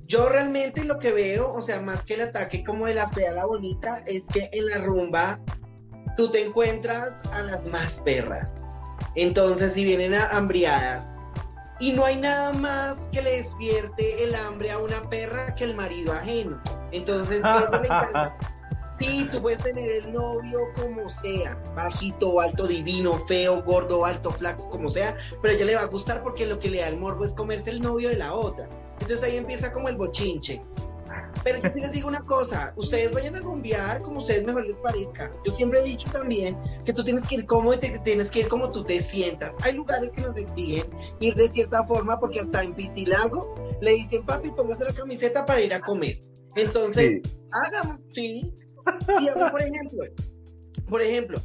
Yo realmente lo que veo, o sea, más que el ataque como de la fea a la bonita, es que en la rumba tú te encuentras a las más perras. Entonces, si vienen a hambriadas, y no hay nada más que le despierte el hambre a una perra que el marido ajeno. Entonces. Sí, tú puedes tener el novio como sea, bajito, alto, divino, feo, gordo, alto, flaco, como sea, pero a ella le va a gustar porque lo que le da el morbo es comerse el novio de la otra. Entonces ahí empieza como el bochinche. Pero yo sí les digo una cosa, ustedes vayan a rumbear como ustedes mejor les parezca. Yo siempre he dicho también que tú tienes que ir cómodo y te- tienes que ir como tú te sientas. Hay lugares que nos exigen ir de cierta forma porque hasta en Piscilago le dicen, papi, póngase la camiseta para ir a comer. Entonces, hagan, sí. Y a mí, por ejemplo, por ejemplo,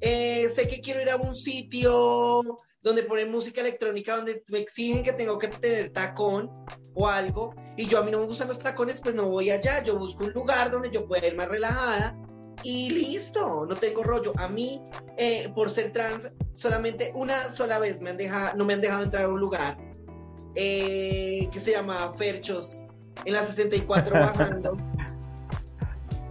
eh, sé que quiero ir a un sitio donde ponen música electrónica, donde me exigen que tengo que tener tacón o algo, y yo a mí no me gustan los tacones, pues no voy allá, yo busco un lugar donde yo pueda ir más relajada y listo, no tengo rollo. A mí, eh, por ser trans, solamente una sola vez me han dejado, no me han dejado entrar a un lugar eh, que se llama Ferchos, en la 64 bajando.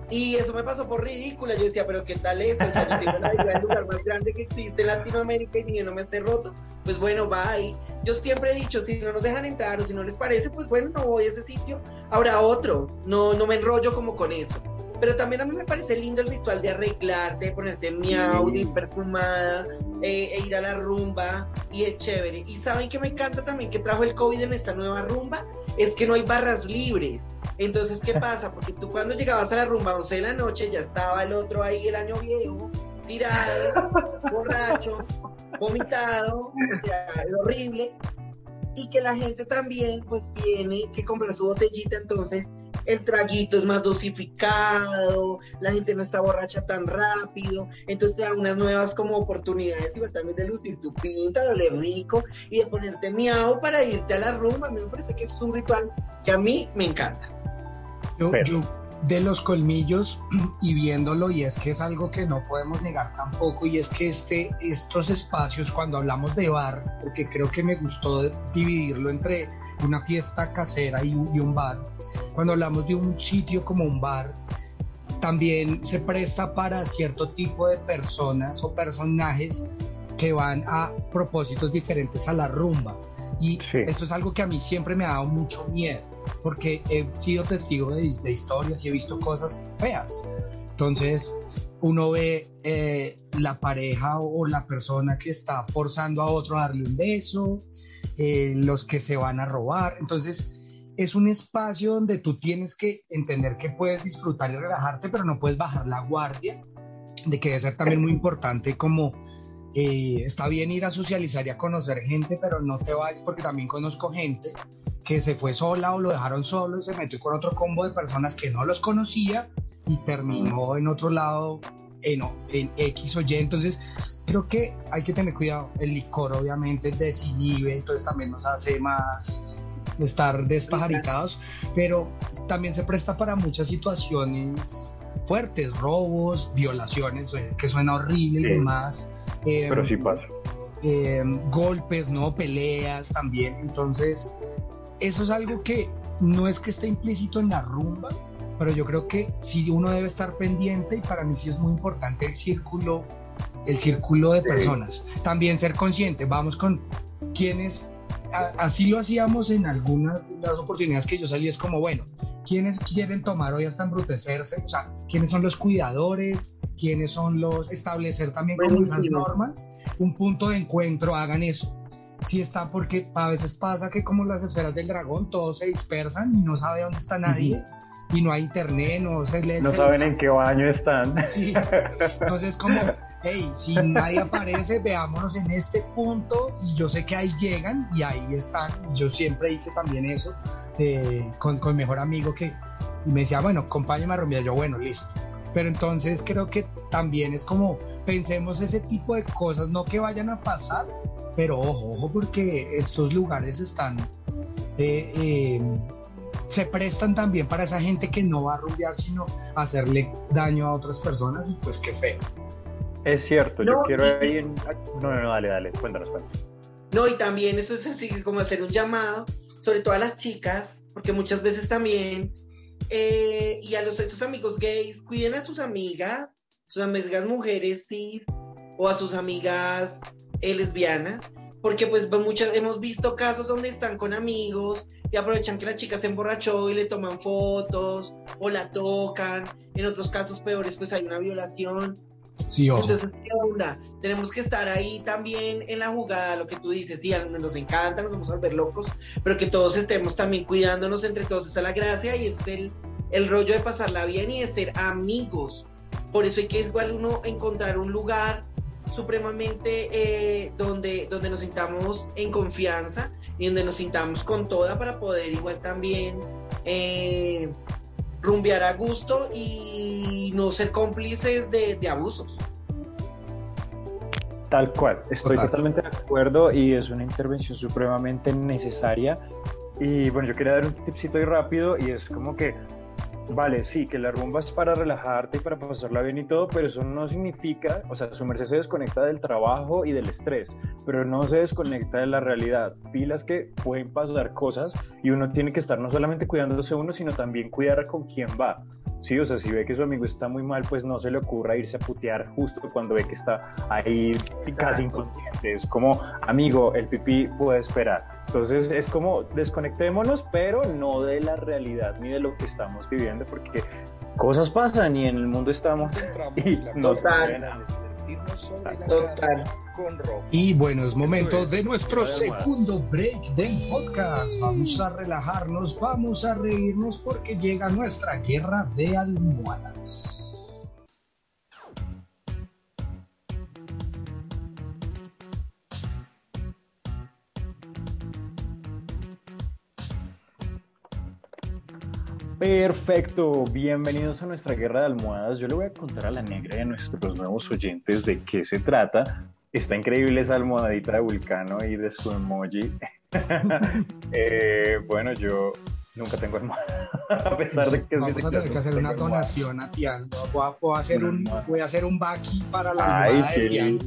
Y eso me pasó por ridícula. Yo decía, pero ¿qué tal esto? O sea, yo siempre la vida el lugar más grande que existe en Latinoamérica y viniéndome este roto. Pues bueno, bye. Yo siempre he dicho, si no nos dejan entrar o si no les parece, pues bueno, no voy a ese sitio. Habrá otro. No, no me enrollo como con eso. Pero también a mí me parece lindo el ritual de arreglarte, de ponerte miau, de ir perfumada, eh, e ir a la rumba, y es chévere. Y saben que me encanta también que trajo el COVID en esta nueva rumba, es que no hay barras libres. Entonces, ¿qué pasa? Porque tú cuando llegabas a la rumba a 11 de la noche, ya estaba el otro ahí, el año viejo, tirado, borracho, vomitado, o sea, es horrible. Y que la gente también, pues, tiene que comprar su botellita, entonces el traguito es más dosificado, la gente no está borracha tan rápido, entonces te da unas nuevas como oportunidades, igual también de lucir tu pinta, de oler rico y de ponerte miau para irte a la rumba. A mí me parece que es un ritual que a mí me encanta. Yo, Pero- yo de los colmillos y viéndolo y es que es algo que no podemos negar tampoco y es que este, estos espacios cuando hablamos de bar, porque creo que me gustó dividirlo entre una fiesta casera y, y un bar, cuando hablamos de un sitio como un bar, también se presta para cierto tipo de personas o personajes que van a propósitos diferentes a la rumba. Y Sí. eso es algo que a mí siempre me ha dado mucho miedo, porque he sido testigo de, de historias y he visto cosas feas. Entonces, uno ve eh, la pareja o la persona que está forzando a otro a darle un beso, eh, los que se van a robar. Entonces, es un espacio donde tú tienes que entender que puedes disfrutar y relajarte, pero no puedes bajar la guardia, de que debe ser también muy importante como eh, está bien ir a socializar y a conocer gente, pero no te vayas, porque también conozco gente que se fue sola o lo dejaron solo y se metió con otro combo de personas que no los conocía y terminó en otro lado en, en X o Y. Entonces, creo que hay que tener cuidado. El licor, obviamente, desinhibe, entonces también nos hace más estar despajaritados, pero también se presta para muchas situaciones fuertes, robos, violaciones, eh, que suena horrible y Sí. demás. Eh, Pero sí pasa. eh, golpes, ¿no? Peleas también. Entonces, eso es algo que no es que esté implícito en la rumba, pero yo creo que sí uno debe estar pendiente y para mí sí es muy importante el círculo, el círculo de personas. También ser consciente, vamos con quienes, a- así lo hacíamos en algunas las oportunidades que yo salí, es como, bueno, ¿quiénes quieren tomar hoy hasta embrutecerse? O sea, ¿quiénes son los cuidadores? ¿Quiénes son los establecer también como unas normas? Un punto de encuentro, hagan eso. Sí está porque a veces pasa que como las esferas del dragón todos se dispersan y no sabe dónde está nadie y no hay internet, no se lee No saben en qué baño están. Sí. Entonces como, hey, si nadie aparece, veámonos en este punto y yo sé que ahí llegan y ahí están. Yo siempre hice también eso eh, con, con mejor amigo que y me decía, bueno, acompáñame a rumbear. Yo, bueno, listo. Pero entonces creo que también es como, pensemos ese tipo de cosas, no que vayan a pasar, pero ojo, ojo, porque estos lugares están... eh, eh, se prestan también para esa gente que no va a rumbear, sino hacerle daño a otras personas y pues qué feo. Es cierto, yo No, quiero y- ahí en... No, no, no, dale, dale, cuéntanos, cuéntanos. No, y también eso es así como hacer un llamado, sobre todo a las chicas, porque muchas veces también, eh, y a los estos amigos gays, cuiden a sus amigas, sus amigas mujeres cis, o a sus amigas eh, lesbianas, porque pues pues, muchas, hemos visto casos donde están con amigos y aprovechan que la chica se emborrachó y le toman fotos o la tocan, en otros casos peores pues hay una violación. Sí. Entonces, ¿qué onda? Tenemos que estar ahí también en la jugada, lo que tú dices, sí, nos encanta, nos vamos a volver locos, pero que todos estemos también cuidándonos entre todos, esa es la gracia y es el, el rollo de pasarla bien y de ser amigos. Por eso hay que igual uno encontrar un lugar supremamente eh, donde, donde nos sintamos en confianza y donde nos sintamos con toda para poder igual también eh, rumbear a gusto y no ser cómplices de, de abusos. Tal cual, estoy Total. totalmente de acuerdo y es una intervención supremamente necesaria. Y bueno, yo quería dar un tipcito ahí rápido y es como que, vale, sí, que la rumba es para relajarte y para pasarla bien y todo, pero eso no significa, o sea, su merced se desconecta del trabajo y del estrés, pero no se desconecta de la realidad. Pilas que pueden pasar cosas y uno tiene que estar no solamente cuidándose uno, sino también cuidar con quién va. Sí, o sea, si ve que su amigo está muy mal, pues no se le ocurra irse a putear justo cuando ve que está ahí casi inconsciente. Es como, amigo, el pipí puede esperar. Entonces es como, desconectémonos, pero no de la realidad ni de lo que estamos viviendo, porque cosas pasan y en el mundo estamos y no se Total. Con rock. Y bueno, es momento es de nuestro segundo break del podcast. Vamos a relajarnos, vamos a reírnos porque llega nuestra guerra de almohadas. Perfecto, bienvenidos a nuestra guerra de almohadas. Yo le voy a contar a la negra y a nuestros nuevos oyentes de qué se trata. Está increíble esa almohadita de Vulcano y de su emoji. Eh, bueno, yo Nunca tengo almohada, a pesar de que es Vamos a tener que hacer una donación a Tian. Voy a, voy a hacer un, voy a hacer un baki para la Ay, almohada de Tian.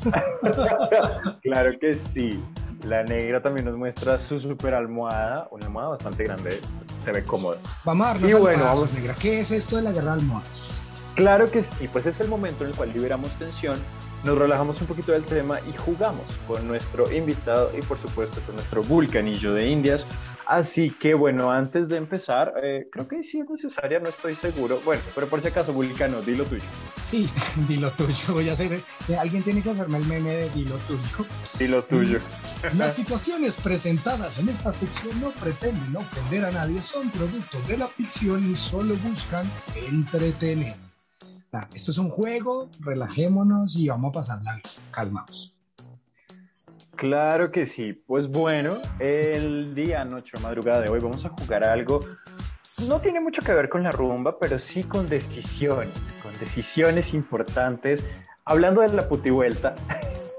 claro que sí. La negra también nos muestra su super almohada, una almohada bastante grande, se ve cómoda. Vamos a darnos Y bueno, vamos- negra. ¿Qué es esto de la guerra de almohadas? Claro que sí, pues es el momento en el cual liberamos tensión, nos relajamos un poquito del tema y jugamos con nuestro invitado y por supuesto con nuestro vulcanillo de Indias. Así que bueno, antes de empezar, eh, creo que sí es necesaria, no estoy seguro. Bueno, pero por si acaso, Vulcano, di lo tuyo. Sí, dilo tuyo. Voy a hacer. eh, Alguien tiene que hacerme el meme de dilo tuyo. Di lo tuyo. Las situaciones presentadas en esta sección no pretenden ofender a nadie, son producto de la ficción y solo buscan entretener. Esto es un juego, relajémonos y vamos a pasarla bien, calmaos. Claro que sí. Pues bueno, el día, noche o madrugada de hoy vamos a jugar a algo. No tiene mucho que ver con la rumba, pero sí con decisiones, con decisiones importantes. Hablando de la putivuelta,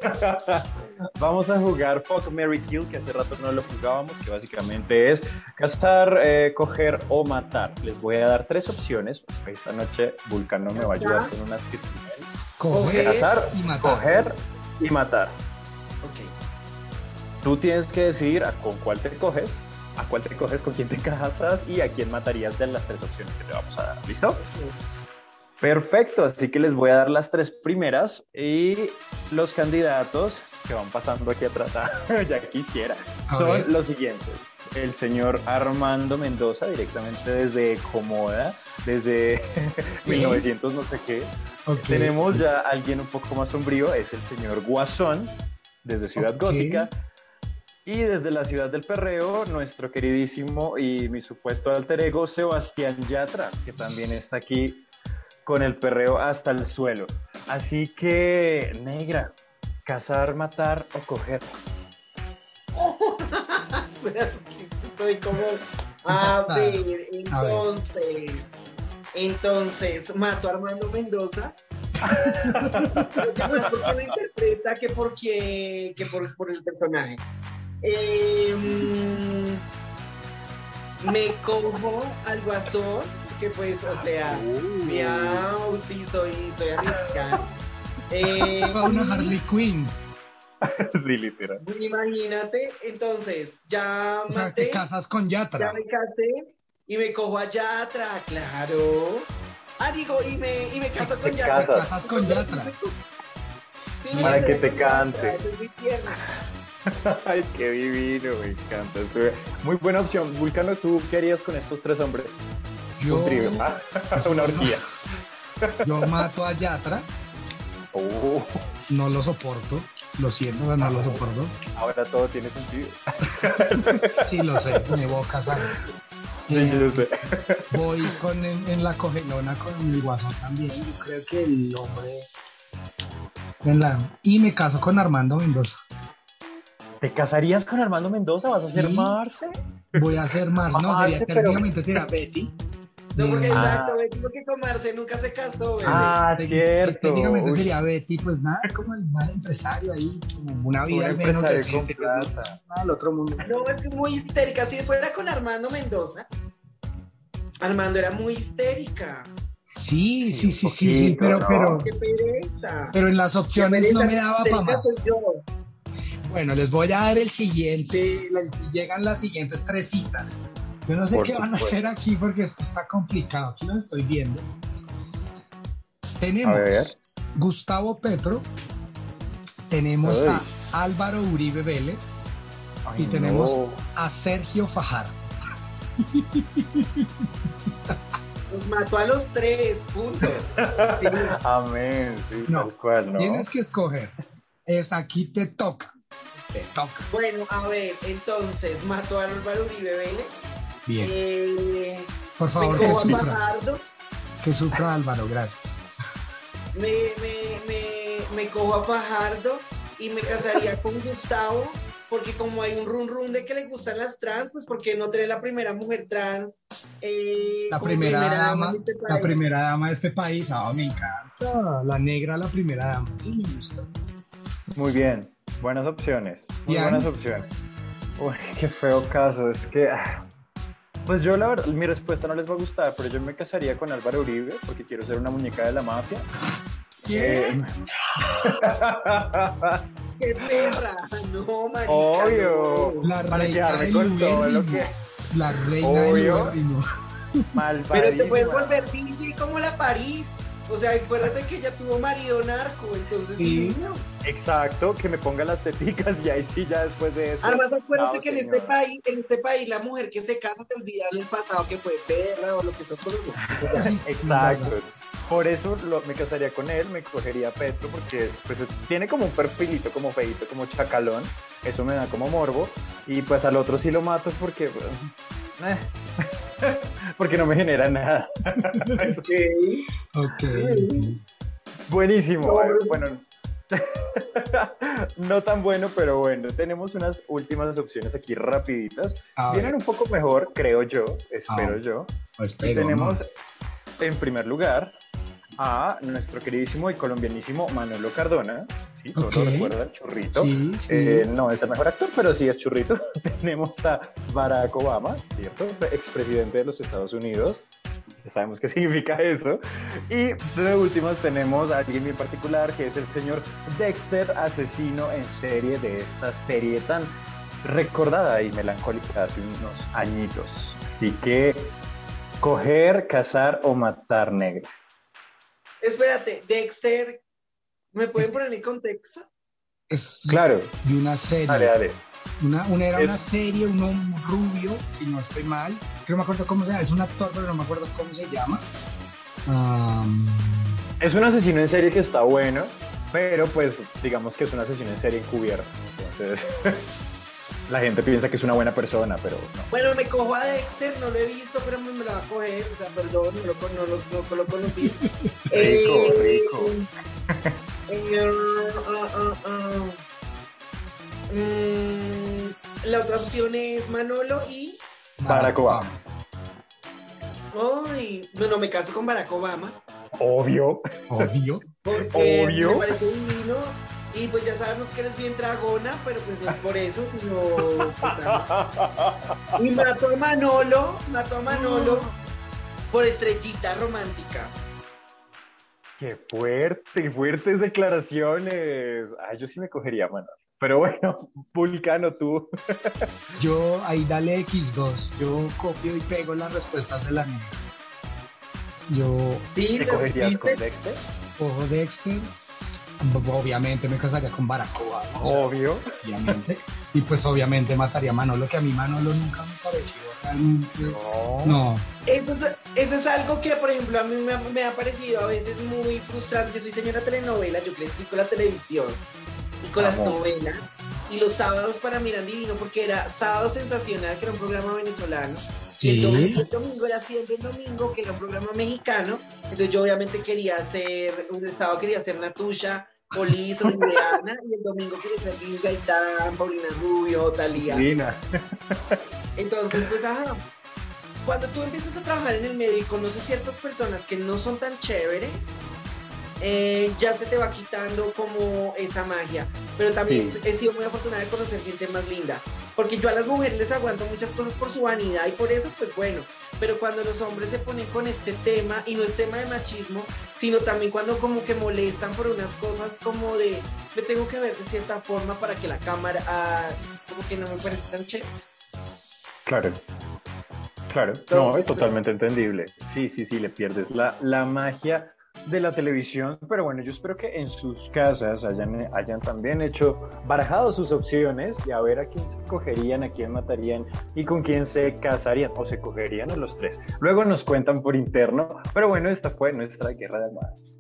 vamos a jugar Fuck Mary Kill, que hace rato no lo jugábamos, que básicamente es cazar, eh, coger o matar. Les voy a dar tres opciones. Esta noche Vulcano me va a ayudar con unas que. Coger Cazar, y matar. coger y matar. Tú tienes que decidir a con cuál te coges, a cuál te coges, con quién te casas y a quién matarías de las tres opciones que te vamos a dar. ¿Listo? Perfecto, así que les voy a dar las tres primeras y los candidatos que van pasando aquí atrás, ya quisiera, son los siguientes. El señor Armando Mendoza, directamente desde Comoda, desde 1900 no sé qué. Tenemos ya alguien un poco más sombrío, es el señor Guasón, desde Ciudad. Gótica. Y desde la ciudad del Perreo, nuestro queridísimo y mi supuesto alter ego, Sebastián Yatra, que también está aquí con el perreo hasta el suelo. Así que, negra, cazar, matar o coger. Espera, que estoy como. A ver, entonces. Entonces, mato a Armando Mendoza. Porque lo interpreta que porque que por, por el personaje. Eh, mm, me cojo al guasón, que pues, o sea, miau, sí, soy, soy americano. Eh, una Harley Quinn. sí, literal. Imagínate, entonces, ya O sea, maté, te casas con ya Yatra. me casé y me cojo a Yatra, claro. Ah, digo, y me, y me caso con Yatra. Te casas. casas con Yatra. Sí, Para que te Yatra, cante. eso es muy tierno. Ay, qué divino, me encanta. Muy buena opción. Vulcano, ¿tú qué harías con estos tres hombres? Yo, Un trío, ¿ah? una orgía. yo mato a Yatra, Oh, no lo soporto. Lo siento, no lo soporto. ahora todo tiene sentido. Sí, lo sé, me voy a casar. Sí, Eh, yo sé. voy con en, en la cogelona con mi guasón también. Yo creo que el hombre. en la- y me caso con Armando Mendoza. ¿Te casarías con Armando Mendoza? ¿Vas a ser Sí. Marce? Voy a hacer más, no, Ah, sería sí, pero- técnicamente sería Betty. No, porque Ah. exacto, güey, digo que con Marce nunca se casó, bebé. Ah, Técnic- cierto. Técnicamente Uy, sería Betty, pues nada, como el mal empresario ahí, como una un vida al menos decente, nada otro mundo. No, es que es muy histérica. Si fuera con Armando Mendoza, Armando era muy histérica. Sí, sí, sí, sí, sí, pero, ¿no? pero, Qué pereza. pero en las opciones pereza, no me daba para más. Bueno, les voy a dar el siguiente, llegan las siguientes tres citas. Yo no sé Por qué van a hacer aquí porque esto está complicado. Aquí lo estoy viendo. A Tenemos ver. Gustavo Petro, tenemos Ay. a Álvaro Uribe Vélez Ay, y tenemos no. a Sergio Fajardo. Los mató a los tres, punto. Sí. Amén, sí, No, tal cual, ¿no? Tienes que escoger. Es aquí te toca. Te toca. Bueno, a ver, entonces, mató a Álvaro Uribe Vélez. Bien. Eh, Por me favor, que cojo a sufra. Fajardo. Que sufra Álvaro, gracias. Me, me, me, me cojo a Fajardo y me casaría con Gustavo. Porque como hay un run run de que le gustan las trans, pues porque no tener la primera mujer trans. eh, La primera dama, de este la país? primera dama de este país, ah, me encanta. La negra, la primera dama, sí me gusta. Muy bien, buenas opciones. Muy buenas opciones. Uy, qué feo caso, es que. ah, Pues yo la verdad, mi respuesta no les va a gustar, pero yo me casaría con Álvaro Uribe porque quiero ser una muñeca de la mafia. ¿Qué? Eh, ¡Qué perra! No, marica. Obvio. no. La Para quedarme con todo lo que La reina Obvio. del. Pero te puedes volver DJ como la París. O sea, acuérdate que ella tuvo marido narco, entonces Sí. divino. Exacto, que me ponga las teticas y ahí sí ya después de eso. Además, acuérdate No, que en este país, en este país, la mujer que se casa se olvida del pasado que fue perra o lo que no. Sí, Exacto. Por eso lo- me casaría con él, me cogería a Petro, porque pues, tiene como un perfilito, como feito, como chacalón. Eso me da como morbo. Y pues al otro sí lo mato porque. pues, eh, porque no me genera nada. Ok. Ok. Buenísimo. Bueno. no tan bueno, pero bueno. Tenemos unas últimas opciones aquí rapiditas. A Vienen ver, un poco mejor, creo yo, espero Ah, yo. pues tenemos ¿no? en primer lugar a nuestro queridísimo y colombianísimo Manolo Cardona. Sí, todos lo Ok. recuerdan, churrito. Sí, sí. Eh, no es el mejor actor, pero sí es churrito. tenemos a Barack Obama, ¿cierto? Expresidente de los Estados Unidos. Ya sabemos qué significa eso. Y de últimas tenemos a alguien bien particular, que es el señor Dexter, asesino en serie de esta serie tan recordada y melancólica hace unos añitos. Así que coger, cazar o matar negro. Espérate, Dexter, ¿me pueden poner en contexto? es Claro, de una serie. dale, dale. Una, una era Es- una serie, un hombre rubio, si no estoy mal. Es que no me acuerdo cómo se llama, es un actor, pero no me acuerdo cómo se llama. Am, Es un asesino en serie que está bueno, pero pues digamos que es un asesino en serie encubierto. Entonces, la gente piensa que es una buena persona, pero no. Bueno, me cojo a Dexter, no lo he visto, pero me, la va a coger. O sea, perdón, no lo, no lo, no lo conocí. Rico, rico. eh, ah, ah, ah. La otra opción es Manolo y. Barack Obama. Ay, bueno, me caso con Barack Obama. Obvio. Obvio. Porque Obvio. me parece divino. Y pues ya sabemos que eres bien dragona, pero pues es por eso, sino. Y mató a Manolo, mató a Manolo por estrellita romántica. Qué fuerte, fuertes declaraciones. Ay, yo sí me cogería, mano. Pero bueno, Vulcano, tú. Yo ahí dale X2. Yo copio y pego las respuestas de la niña. Yo ¿Te ¿me cogerías con Dexter? cojo Dexter. Obviamente me casaría con o sea, Obvio. obviamente. Y pues obviamente mataría a Manolo, que a mí Manolo nunca me pareció realmente. No. No, Eso es, eso es algo que, por ejemplo, a mí me ha, me ha parecido a veces muy frustrante. Yo soy señora telenovela, yo crecí con la televisión y con las Amo. novelas. Y los sábados para mí eran divino porque era Sábado Sensacional, que era un programa venezolano. Y el Sí. domingo, el domingo era siempre el domingo, que era un programa mexicano. Entonces yo obviamente quería hacer, el sábado quería hacer Natusha, Polis, Oliviana, y el domingo quería ser Luis Gaitán, Paulina Rubio, Talía. Lina. Entonces, pues, ajá. Cuando tú empiezas a trabajar en el medio y conoces ciertas personas que no son tan chévere, eh, ya se te va quitando como esa magia. Pero también Sí. he sido muy afortunada de conocer gente más linda. Porque yo a las mujeres les aguanto muchas cosas por su vanidad y por eso, pues bueno. Pero cuando los hombres se ponen con este tema, y no es tema de machismo, sino también cuando como que molestan por unas cosas como de, me tengo que ver de cierta forma para que la cámara, ah, como que no me parece tan chévere. Claro. Claro. No, es totalmente entendible. Sí, sí, sí, le pierdes la, la magia de la televisión, pero bueno, yo espero que en sus casas hayan, hayan también hecho, barajado sus opciones y a ver a quién se cogerían, a quién matarían y con quién se casarían o se cogerían a los tres. Luego nos cuentan por interno, pero bueno, esta fue nuestra guerra de almohadas.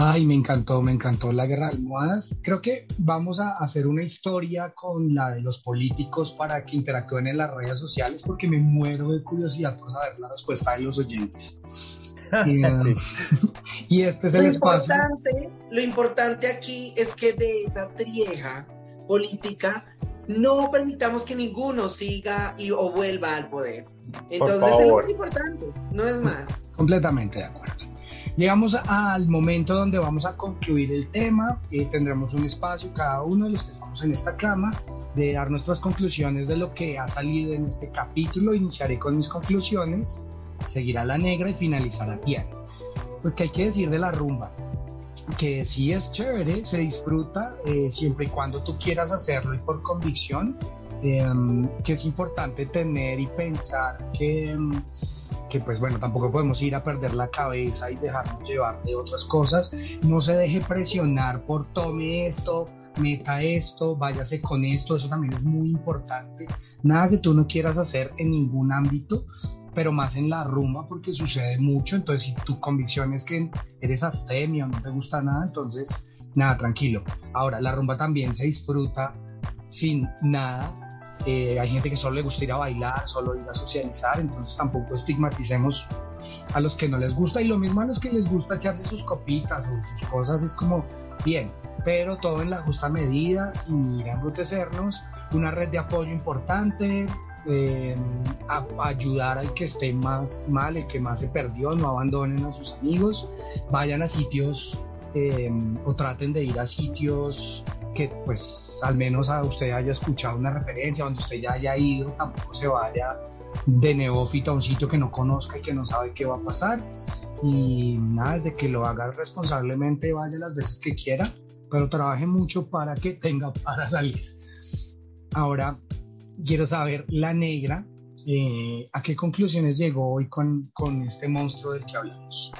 Ay, me encantó, me encantó la guerra de almohadas. Creo que vamos a hacer una historia con la de los políticos para que interactúen en las redes sociales porque me muero de curiosidad por saber la respuesta de los oyentes. Y, y este es el lo espacio. importante, lo importante aquí es que de esta trieja política no permitamos que ninguno siga y, o vuelva al poder. Entonces es lo más importante, no es más. Completamente de acuerdo. Llegamos al momento donde vamos a concluir el tema. eh, tendremos un espacio, cada uno de los que estamos en esta cama, de dar nuestras conclusiones de lo que ha salido en este capítulo. Iniciaré con mis conclusiones, seguirá la negra y finalizará Tiana. Pues que hay que decir de la rumba, que sí es chévere, se disfruta eh, siempre y cuando tú quieras hacerlo y por convicción, em, que es importante tener y pensar que, em, que pues bueno, tampoco podemos ir a perder la cabeza y dejarnos llevar de otras cosas, no se deje presionar por tome esto, meta esto, váyase con esto, eso también es muy importante, nada que tú no quieras hacer en ningún ámbito, pero más en la rumba porque sucede mucho. Entonces, si tu convicción es que eres abstemio, no te gusta nada, entonces, nada, tranquilo. Ahora, la rumba también se disfruta sin nada. Eh, hay gente que solo le gusta ir a bailar, solo ir a socializar, entonces tampoco estigmaticemos a los que no les gusta y lo mismo a los que les gusta echarse sus copitas o sus cosas, es como bien, pero todo en la justa medida, sin ir a embrutecernos, una red de apoyo importante, eh, a, ayudar al que esté más mal, el que más se perdió, no abandonen a sus amigos, vayan a sitios eh, o traten de ir a sitios que pues al menos a usted haya escuchado una referencia, donde usted ya haya ido, tampoco se vaya de neófito a un sitio que no conozca y que no sabe qué va a pasar. Y nada, desde que lo haga responsablemente, vaya las veces que quiera, pero trabaje mucho para que tenga para salir. Ahora, quiero saber, la negra, eh, ¿a qué conclusiones llegó hoy con, con este monstruo del que hablamos?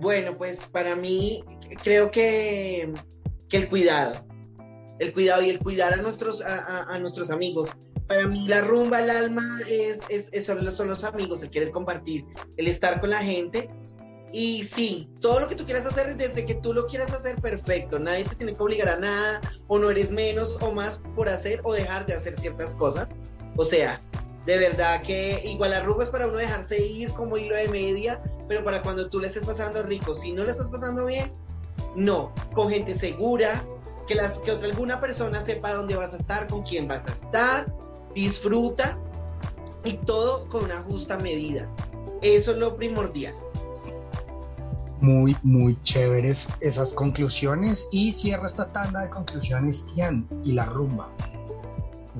Bueno, pues para mí creo que, que el cuidado, el cuidado y el cuidar a nuestros, a, a, nuestros amigos. Para mí la rumba, el alma, es, es, son, los, son los amigos, el querer compartir, el estar con la gente. Y sí, todo lo que tú quieras hacer, desde que tú lo quieras hacer, perfecto. Nadie te tiene que obligar a nada, o no eres menos o más por hacer o dejar de hacer ciertas cosas. O sea, de verdad que igual es para uno dejarse ir como hilo de media, pero para cuando tú le estés pasando rico, si no le estás pasando bien, no, con gente segura, que, las, que alguna persona sepa dónde vas a estar, con quién vas a estar, disfruta y todo con una justa medida. Eso es lo primordial. Muy, muy chéveres esas conclusiones y cierra esta tanda de conclusiones Tian y la rumba.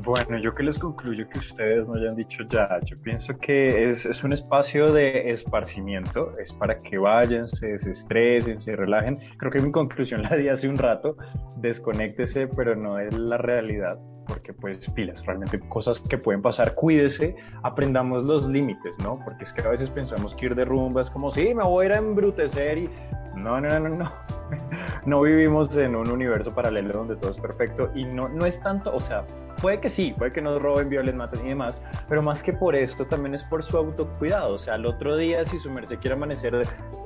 Bueno, yo que les concluyo que ustedes no hayan dicho ya, yo pienso que es, es, un espacio de esparcimiento, es para que vayan, se desestresen, se relajen. Creo que mi conclusión la di hace un rato, desconéctese, pero no es la realidad, porque pues pilas, realmente cosas que pueden pasar, cuídese, aprendamos los límites, ¿no? Porque es que a veces pensamos que ir de rumba es como, sí, me voy a ir a embrutecer y no, no, no, no. No vivimos en un universo paralelo donde todo es perfecto y no, no es tanto, o sea, puede que sí, puede que nos roben, violen, maten y demás, pero más que por esto también es por su autocuidado. O sea, el otro día, si su merced quiere amanecer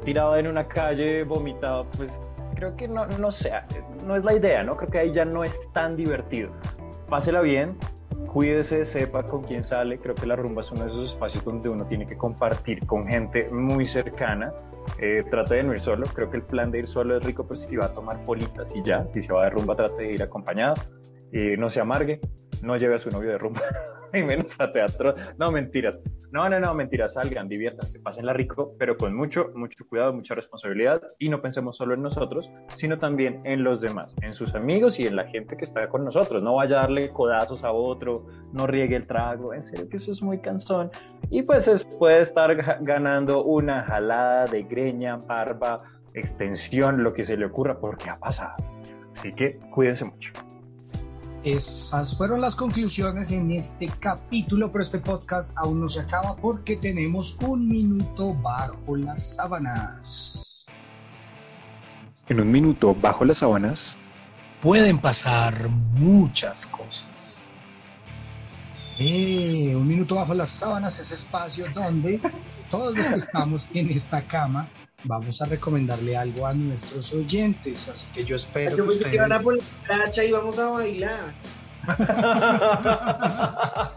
tirado en una calle, vomitado, pues creo que no, no sea, no es la idea, ¿no? Creo que ahí ya no es tan divertido. Pásela bien, cuídese, sepa con quién sale. Creo que la rumba es uno de esos espacios donde uno tiene que compartir con gente muy cercana. Eh, trate de no ir solo. Creo que el plan de ir solo es rico, pero si va a tomar politas y ya. Si se va de rumba, trate de ir acompañado. Eh, no se amargue, no lleve a su novio de rumba, y menos a teatro. No, mentiras. No, no, no, mentiras. Salgan, diviértanse, pásenla rico, pero con mucho, mucho cuidado, mucha responsabilidad. Y no pensemos solo en nosotros, sino también en los demás, en sus amigos y en la gente que está con nosotros. No vaya a darle codazos a otro, no riegue el trago. En serio que eso es muy cansón. Y pues puede estar ganando una jalada de greña, barba, extensión, lo que se le ocurra, porque ha pasado. Así que cuídense mucho. Esas fueron las conclusiones en este capítulo, pero este podcast aún no se acaba porque tenemos un minuto bajo las sábanas. En un minuto bajo las sábanas pueden pasar muchas cosas. Eh, un minuto bajo las sábanas es espacio donde todos los que estamos en esta cama vamos a recomendarle algo a nuestros oyentes, así que yo espero yo que ustedes... que van a poner la y vamos a bailar.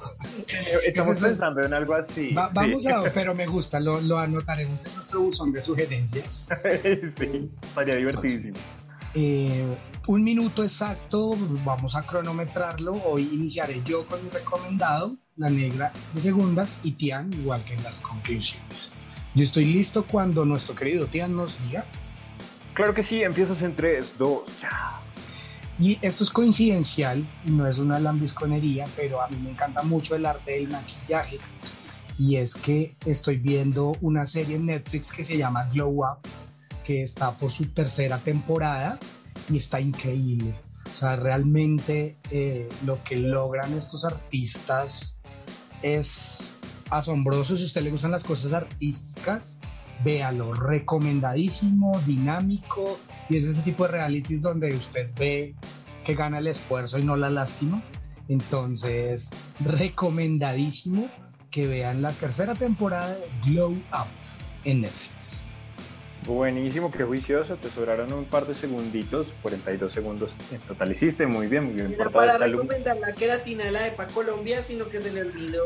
Estamos pensando en algo así. Va, vamos sí. a, pero me gusta, lo, lo, anotaremos en nuestro buzón de sugerencias. sí, estaría divertidísimo. Eh, un minuto exacto, vamos a cronometrarlo. Hoy iniciaré yo con mi recomendado, la negra de segundas, y Tian, igual que en las conclusiones. Yo estoy listo cuando nuestro querido Tian nos diga. Claro que sí, empiezas en 3, 2, ya. Y esto es coincidencial, no es una lambisconería, pero a mí me encanta mucho el arte del maquillaje. Y es que estoy viendo una serie en Netflix que se llama Glow Up, que está por su tercera temporada y está increíble. O sea, realmente eh, lo que logran estos artistas es asombroso. Si a usted le gustan las cosas artísticas, véalo, recomendadísimo, dinámico, y es ese tipo de realities donde usted ve que gana el esfuerzo y no la lástima. Entonces, recomendadísimo que vean la tercera temporada de Glow Up en Netflix. Buenísimo, qué juicioso. Te sobraron un par de segunditos, 42 segundos en total. Hiciste muy bien, muy bien. Era para recomendar la queratina de la EPA Colombia, sino que se le olvidó.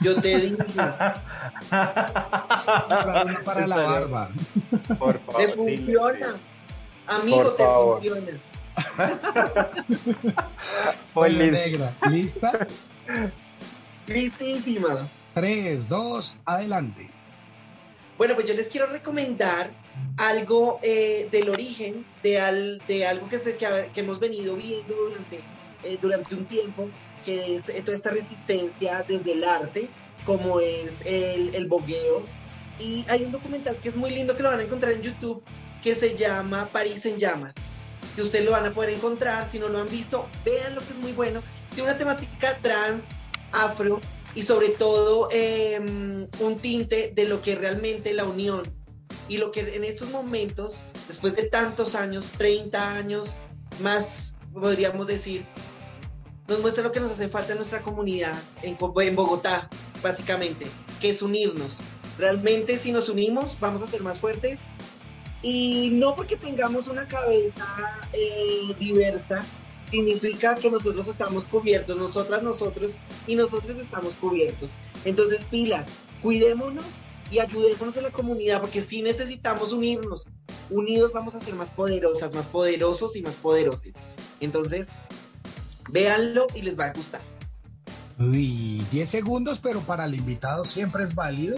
Yo te digo, para la barba. Por favor, te sí, funciona. Amigo, Por te favor. funciona. Negra. ¿Lista? Listísima. 3, 2, adelante. Bueno, pues yo les quiero recomendar algo eh, del origen de, al- de algo que, se, que, que hemos venido viendo durante, eh, durante un tiempo, que es toda esta resistencia desde el arte, como es el, el bogueo. Y hay un documental que es muy lindo que lo van a encontrar en YouTube, que se llama París en llamas, que ustedes lo van a poder encontrar, si no lo han visto, vean lo que es muy bueno. Tiene una temática trans, afro, y sobre todo eh, un tinte de lo que realmente la unión y lo que en estos momentos, después de tantos años, 30 años más, podríamos decir, nos muestra lo que nos hace falta en nuestra comunidad, en, en Bogotá, básicamente, que es unirnos. Realmente si nos unimos vamos a ser más fuertes y no porque tengamos una cabeza eh, diversa, significa que nosotros estamos cubiertos, nosotras, nosotros y nosotros estamos cubiertos. Entonces, pilas, cuidémonos y ayudémonos a la comunidad, porque sí necesitamos unirnos. Unidos vamos a ser más poderosas, más poderosos y más poderosos. Entonces, véanlo y les va a gustar. Uy, 10 segundos, pero para el invitado siempre es válido.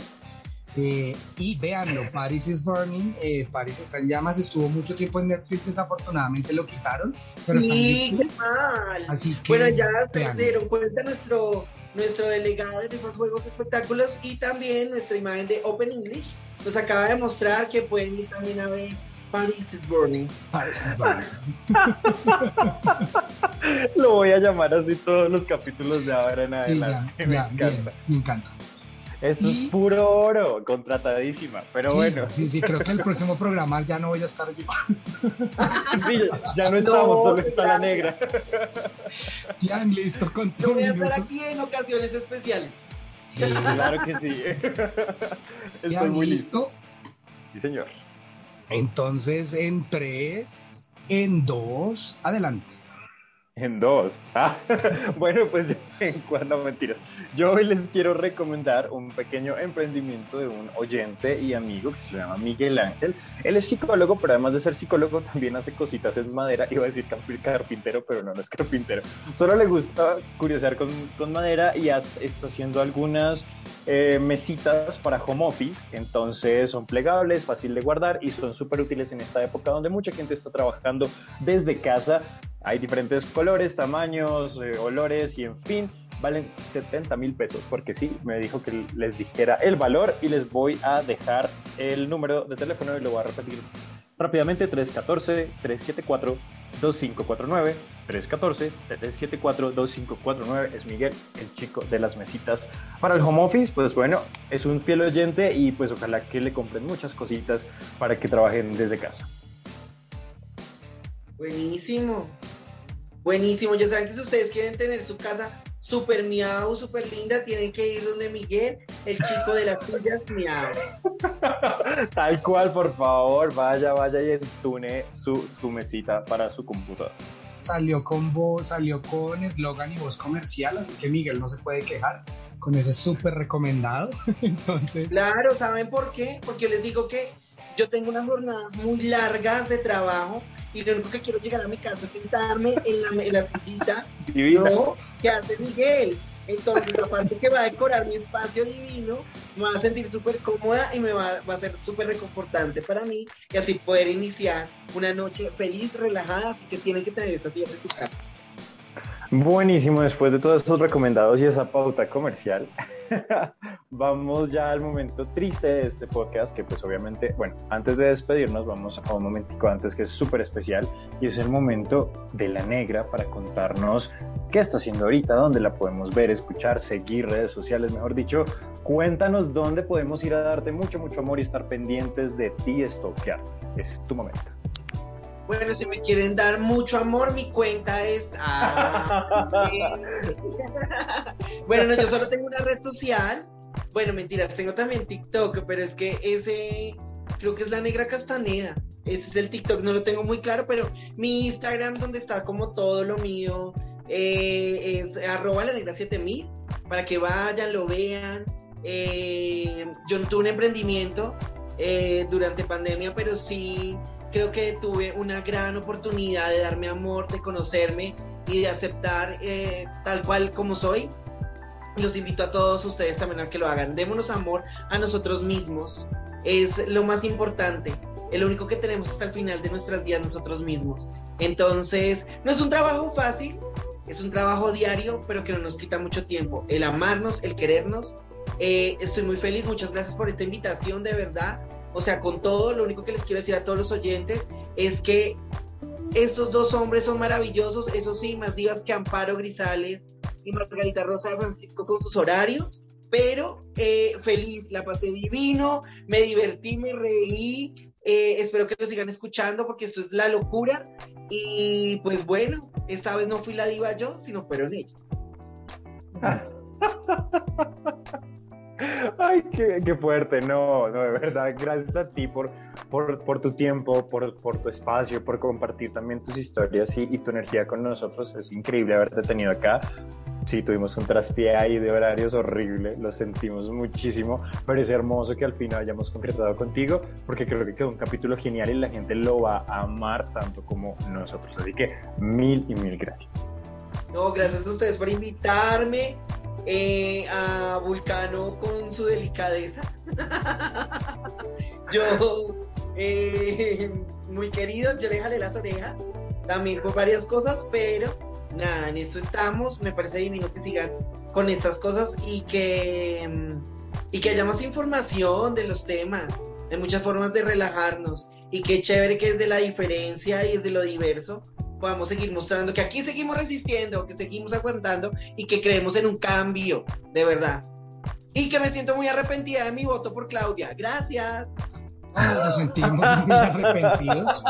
Eh, y véanlo, Paris is Burning, eh, Paris está en llamas, estuvo mucho tiempo en Netflix, desafortunadamente lo quitaron, pero Sí, qué mal. así que Bueno, ya se dieron cuenta nuestro, nuestro delegado de Rifas Juegos Espectáculos y también nuestra imagen de Open English nos acaba de mostrar que pueden ir también a ver Paris is Burning. Paris is Burning. Lo voy a llamar así todos los capítulos de ahora en Sí, ya, adelante. me ya, bien, encanta. me encanta. Esto Y- es puro oro, contratadísima. Pero sí, bueno, sí, sí, creo que el próximo programa ya no voy a estar yo. sí, ya no estamos, No, solo está la negra. Ya, listo, con Yo voy a estar minuto. aquí en ocasiones especiales. Claro que sí. Estoy muy listo. Sí, señor. Entonces, en 3, en 2, adelante. En dos. Ah, bueno, pues en cuanto a mentiras. Yo hoy les quiero recomendar un pequeño emprendimiento de un oyente y amigo que se llama Miguel Ángel. Él es psicólogo, pero además de ser psicólogo también hace cositas en madera. Iba a decir carp- carpintero, pero no, no es carpintero. Solo le gusta curiosear con, con madera y está haciendo algunas eh, mesitas para home office. Entonces son plegables, fácil de guardar y son súper útiles en esta época donde mucha gente está trabajando desde casa. Hay diferentes colores, tamaños, eh, olores y en fin, valen 70 mil pesos porque sí, me dijo que les dijera el valor y les voy a dejar el número de teléfono y lo voy a repetir rápidamente 314-374-2549 314-374-2549 es Miguel, el chico de las mesitas para el home office, pues bueno, es un fiel oyente y pues ojalá que le compren muchas cositas para que trabajen desde casa. Buenísimo. Buenísimo. Ya saben que si ustedes quieren tener su casa súper miau, súper linda, tienen que ir donde Miguel, el chico de las suyas miau. Tal cual, por favor, vaya, vaya y entune su, su mesita para su computadora. Salió con voz, salió con eslogan y voz comercial, así que Miguel no se puede quejar con ese súper recomendado. Entonces, Claro, ¿saben por qué? Porque les digo que yo tengo unas jornadas muy largas de trabajo y lo único que quiero llegar a mi casa es sentarme en la, en la sillita que hace Miguel. Entonces, aparte que va a decorar mi espacio divino, me va a sentir súper cómoda y me va, va a ser súper reconfortante para mí y así poder iniciar una noche feliz, relajada, así que tienen que tener estas sillas en tu casa. Buenísimo, después de todos estos recomendados y esa pauta comercial, vamos ya al momento triste de este podcast, que pues obviamente, bueno, antes de despedirnos vamos a un momentico antes que es súper especial y es el momento de la negra para contarnos qué está haciendo ahorita, dónde la podemos ver, escuchar, seguir redes sociales, mejor dicho, cuéntanos dónde podemos ir a darte mucho, mucho amor y estar pendientes de ti, estoquear. Es tu momento. Bueno, si me quieren dar mucho amor, mi cuenta es. Ah, bueno, no, yo solo tengo una red social. Bueno, mentiras, tengo también TikTok, pero es que ese creo que es la negra castaneda. Ese es el TikTok, no lo tengo muy claro, pero mi Instagram, donde está como todo lo mío, eh, es arroba la negra 7000, para que vayan, lo vean. Eh, yo no tuve un emprendimiento eh, durante pandemia, pero sí creo que tuve una gran oportunidad de darme amor, de conocerme y de aceptar eh, tal cual como soy. Los invito a todos ustedes también a que lo hagan. Démonos amor a nosotros mismos. Es lo más importante. Es lo único que tenemos hasta el final de nuestras vidas nosotros mismos. Entonces, no es un trabajo fácil, es un trabajo diario, pero que no nos quita mucho tiempo. El amarnos, el querernos. Eh, estoy muy feliz, muchas gracias por esta invitación, de verdad. O sea, con todo, lo único que les quiero decir a todos los oyentes es que estos dos hombres son maravillosos, eso sí, más divas que Amparo Grisales y Margarita Rosa de Francisco con sus horarios, pero eh, feliz, la pasé divino, me divertí, me reí, eh, espero que lo sigan escuchando porque esto es la locura y pues bueno, esta vez no fui la diva yo, sino fueron ellos. Ay, qué, fuerte, no, no, de verdad, gracias a ti por, por, tu tiempo, por, por, tu espacio, por compartir también tus historias y, y, tu energía con nosotros. Es increíble haberte tenido acá. Sí, tuvimos un traspié ahí de horarios horrible, lo sentimos muchísimo, pero es hermoso que al final hayamos concretado contigo, porque creo que quedó un capítulo genial y la gente lo va a amar tanto como nosotros. Así que mil y mil gracias. No, gracias a ustedes por invitarme. Eh, a Vulcano con su delicadeza. yo, eh, muy querido, yo le jalé las orejas, también por varias cosas, pero nada, en eso estamos. Me parece divino que sigan con estas cosas y que, y que haya más información de los temas, de muchas formas de relajarnos. Y qué chévere que es de la diferencia y es de lo diverso podamos seguir mostrando que aquí seguimos resistiendo, que seguimos aguantando y que creemos en un cambio, de verdad. Y que me siento muy arrepentida de mi voto por Claudia. Gracias. Ah, nos sentimos muy arrepentidos.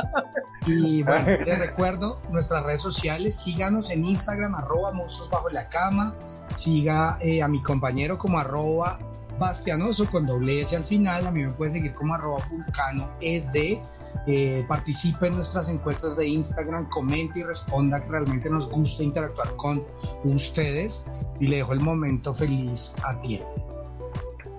Y bueno, les recuerdo nuestras redes sociales, síganos en Instagram, arroba monstruos bajo la cama, siga eh, a mi compañero como arroba Bastianoso con doble S al final. A mí me puede seguir como arroba vulcano ed. Eh, participe en nuestras encuestas de Instagram, comente y responda que realmente nos gusta interactuar con ustedes. Y le dejo el momento feliz a ti.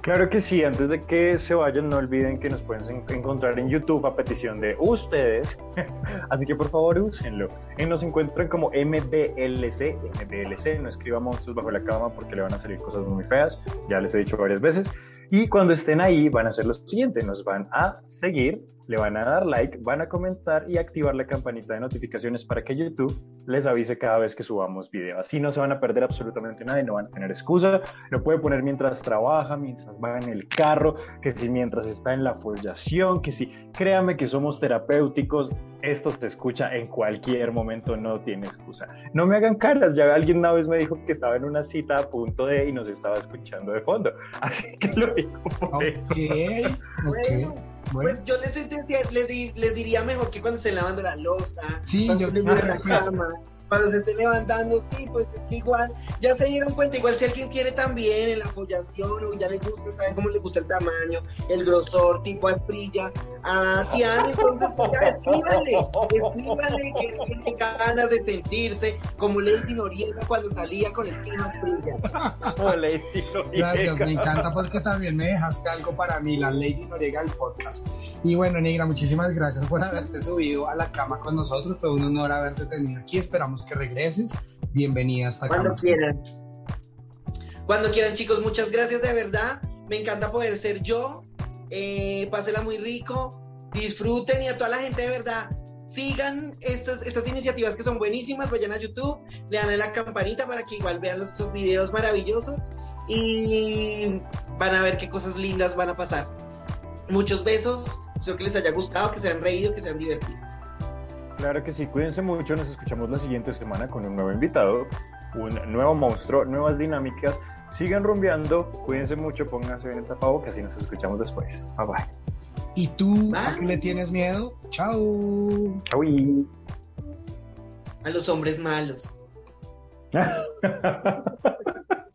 Claro que sí, antes de que se vayan no olviden que nos pueden encontrar en YouTube a petición de ustedes, así que por favor úsenlo. Y nos encuentran como MBLC, MBLC, no escriba monstruos bajo la cama porque le van a salir cosas muy feas, ya les he dicho varias veces. Y cuando estén ahí van a hacer lo siguiente, nos van a seguir, le van a dar like, van a comentar y activar la campanita de notificaciones para que YouTube les avise cada vez que subamos video. Así no se van a perder absolutamente nada y no van a tener excusa. Lo puede poner mientras trabaja, mientras va en el carro, que si mientras está en la follación, que si créame que somos terapéuticos, esto se escucha en cualquier momento, no tiene excusa. No me hagan caras, ya alguien una vez me dijo que estaba en una cita a punto de y nos estaba escuchando de fondo. Así que lo digo por okay, bueno, Pues yo les, les, les, diría mejor que cuando se lavando la losa, sí, cuando yo la cama cuando se esté levantando, sí, pues es que igual, ya se dieron cuenta, igual si alguien quiere también en la apoyación o ya le gusta, saben cómo le gusta el tamaño, el grosor, tipo asprilla, a Tiana, entonces pues, ya escríbanle, escríbanle que tiene ganas de sentirse como Lady Noriega cuando salía con el team asprilla. Como Lady Noriega. Gracias, me encanta porque también me dejaste algo para mí, la Lady Noriega del podcast. Y bueno, Negra, muchísimas gracias por haberte subido a la cama con nosotros, fue un honor haberte tenido aquí, esperamos que regreses. Bienvenida hasta acá. Cuando quieran. Cuando quieran, chicos, muchas gracias de verdad. Me encanta poder ser yo. Eh, pásela muy rico. Disfruten y a toda la gente de verdad. Sigan estas, estas iniciativas que son buenísimas. Vayan a YouTube, le dan a la campanita para que igual vean los- estos videos maravillosos. Y van a ver qué cosas lindas van a pasar. Muchos besos. Espero que les haya gustado, que se han reído, que se han divertido. Claro que sí, cuídense mucho, nos escuchamos la siguiente semana con un nuevo invitado, un nuevo monstruo, nuevas dinámicas. Sigan rumbeando, cuídense mucho, pónganse bien el tapabocas y nos escuchamos después. Bye bye. ¿Y tú a qué le tienes miedo? Chao. Chau. A los hombres malos.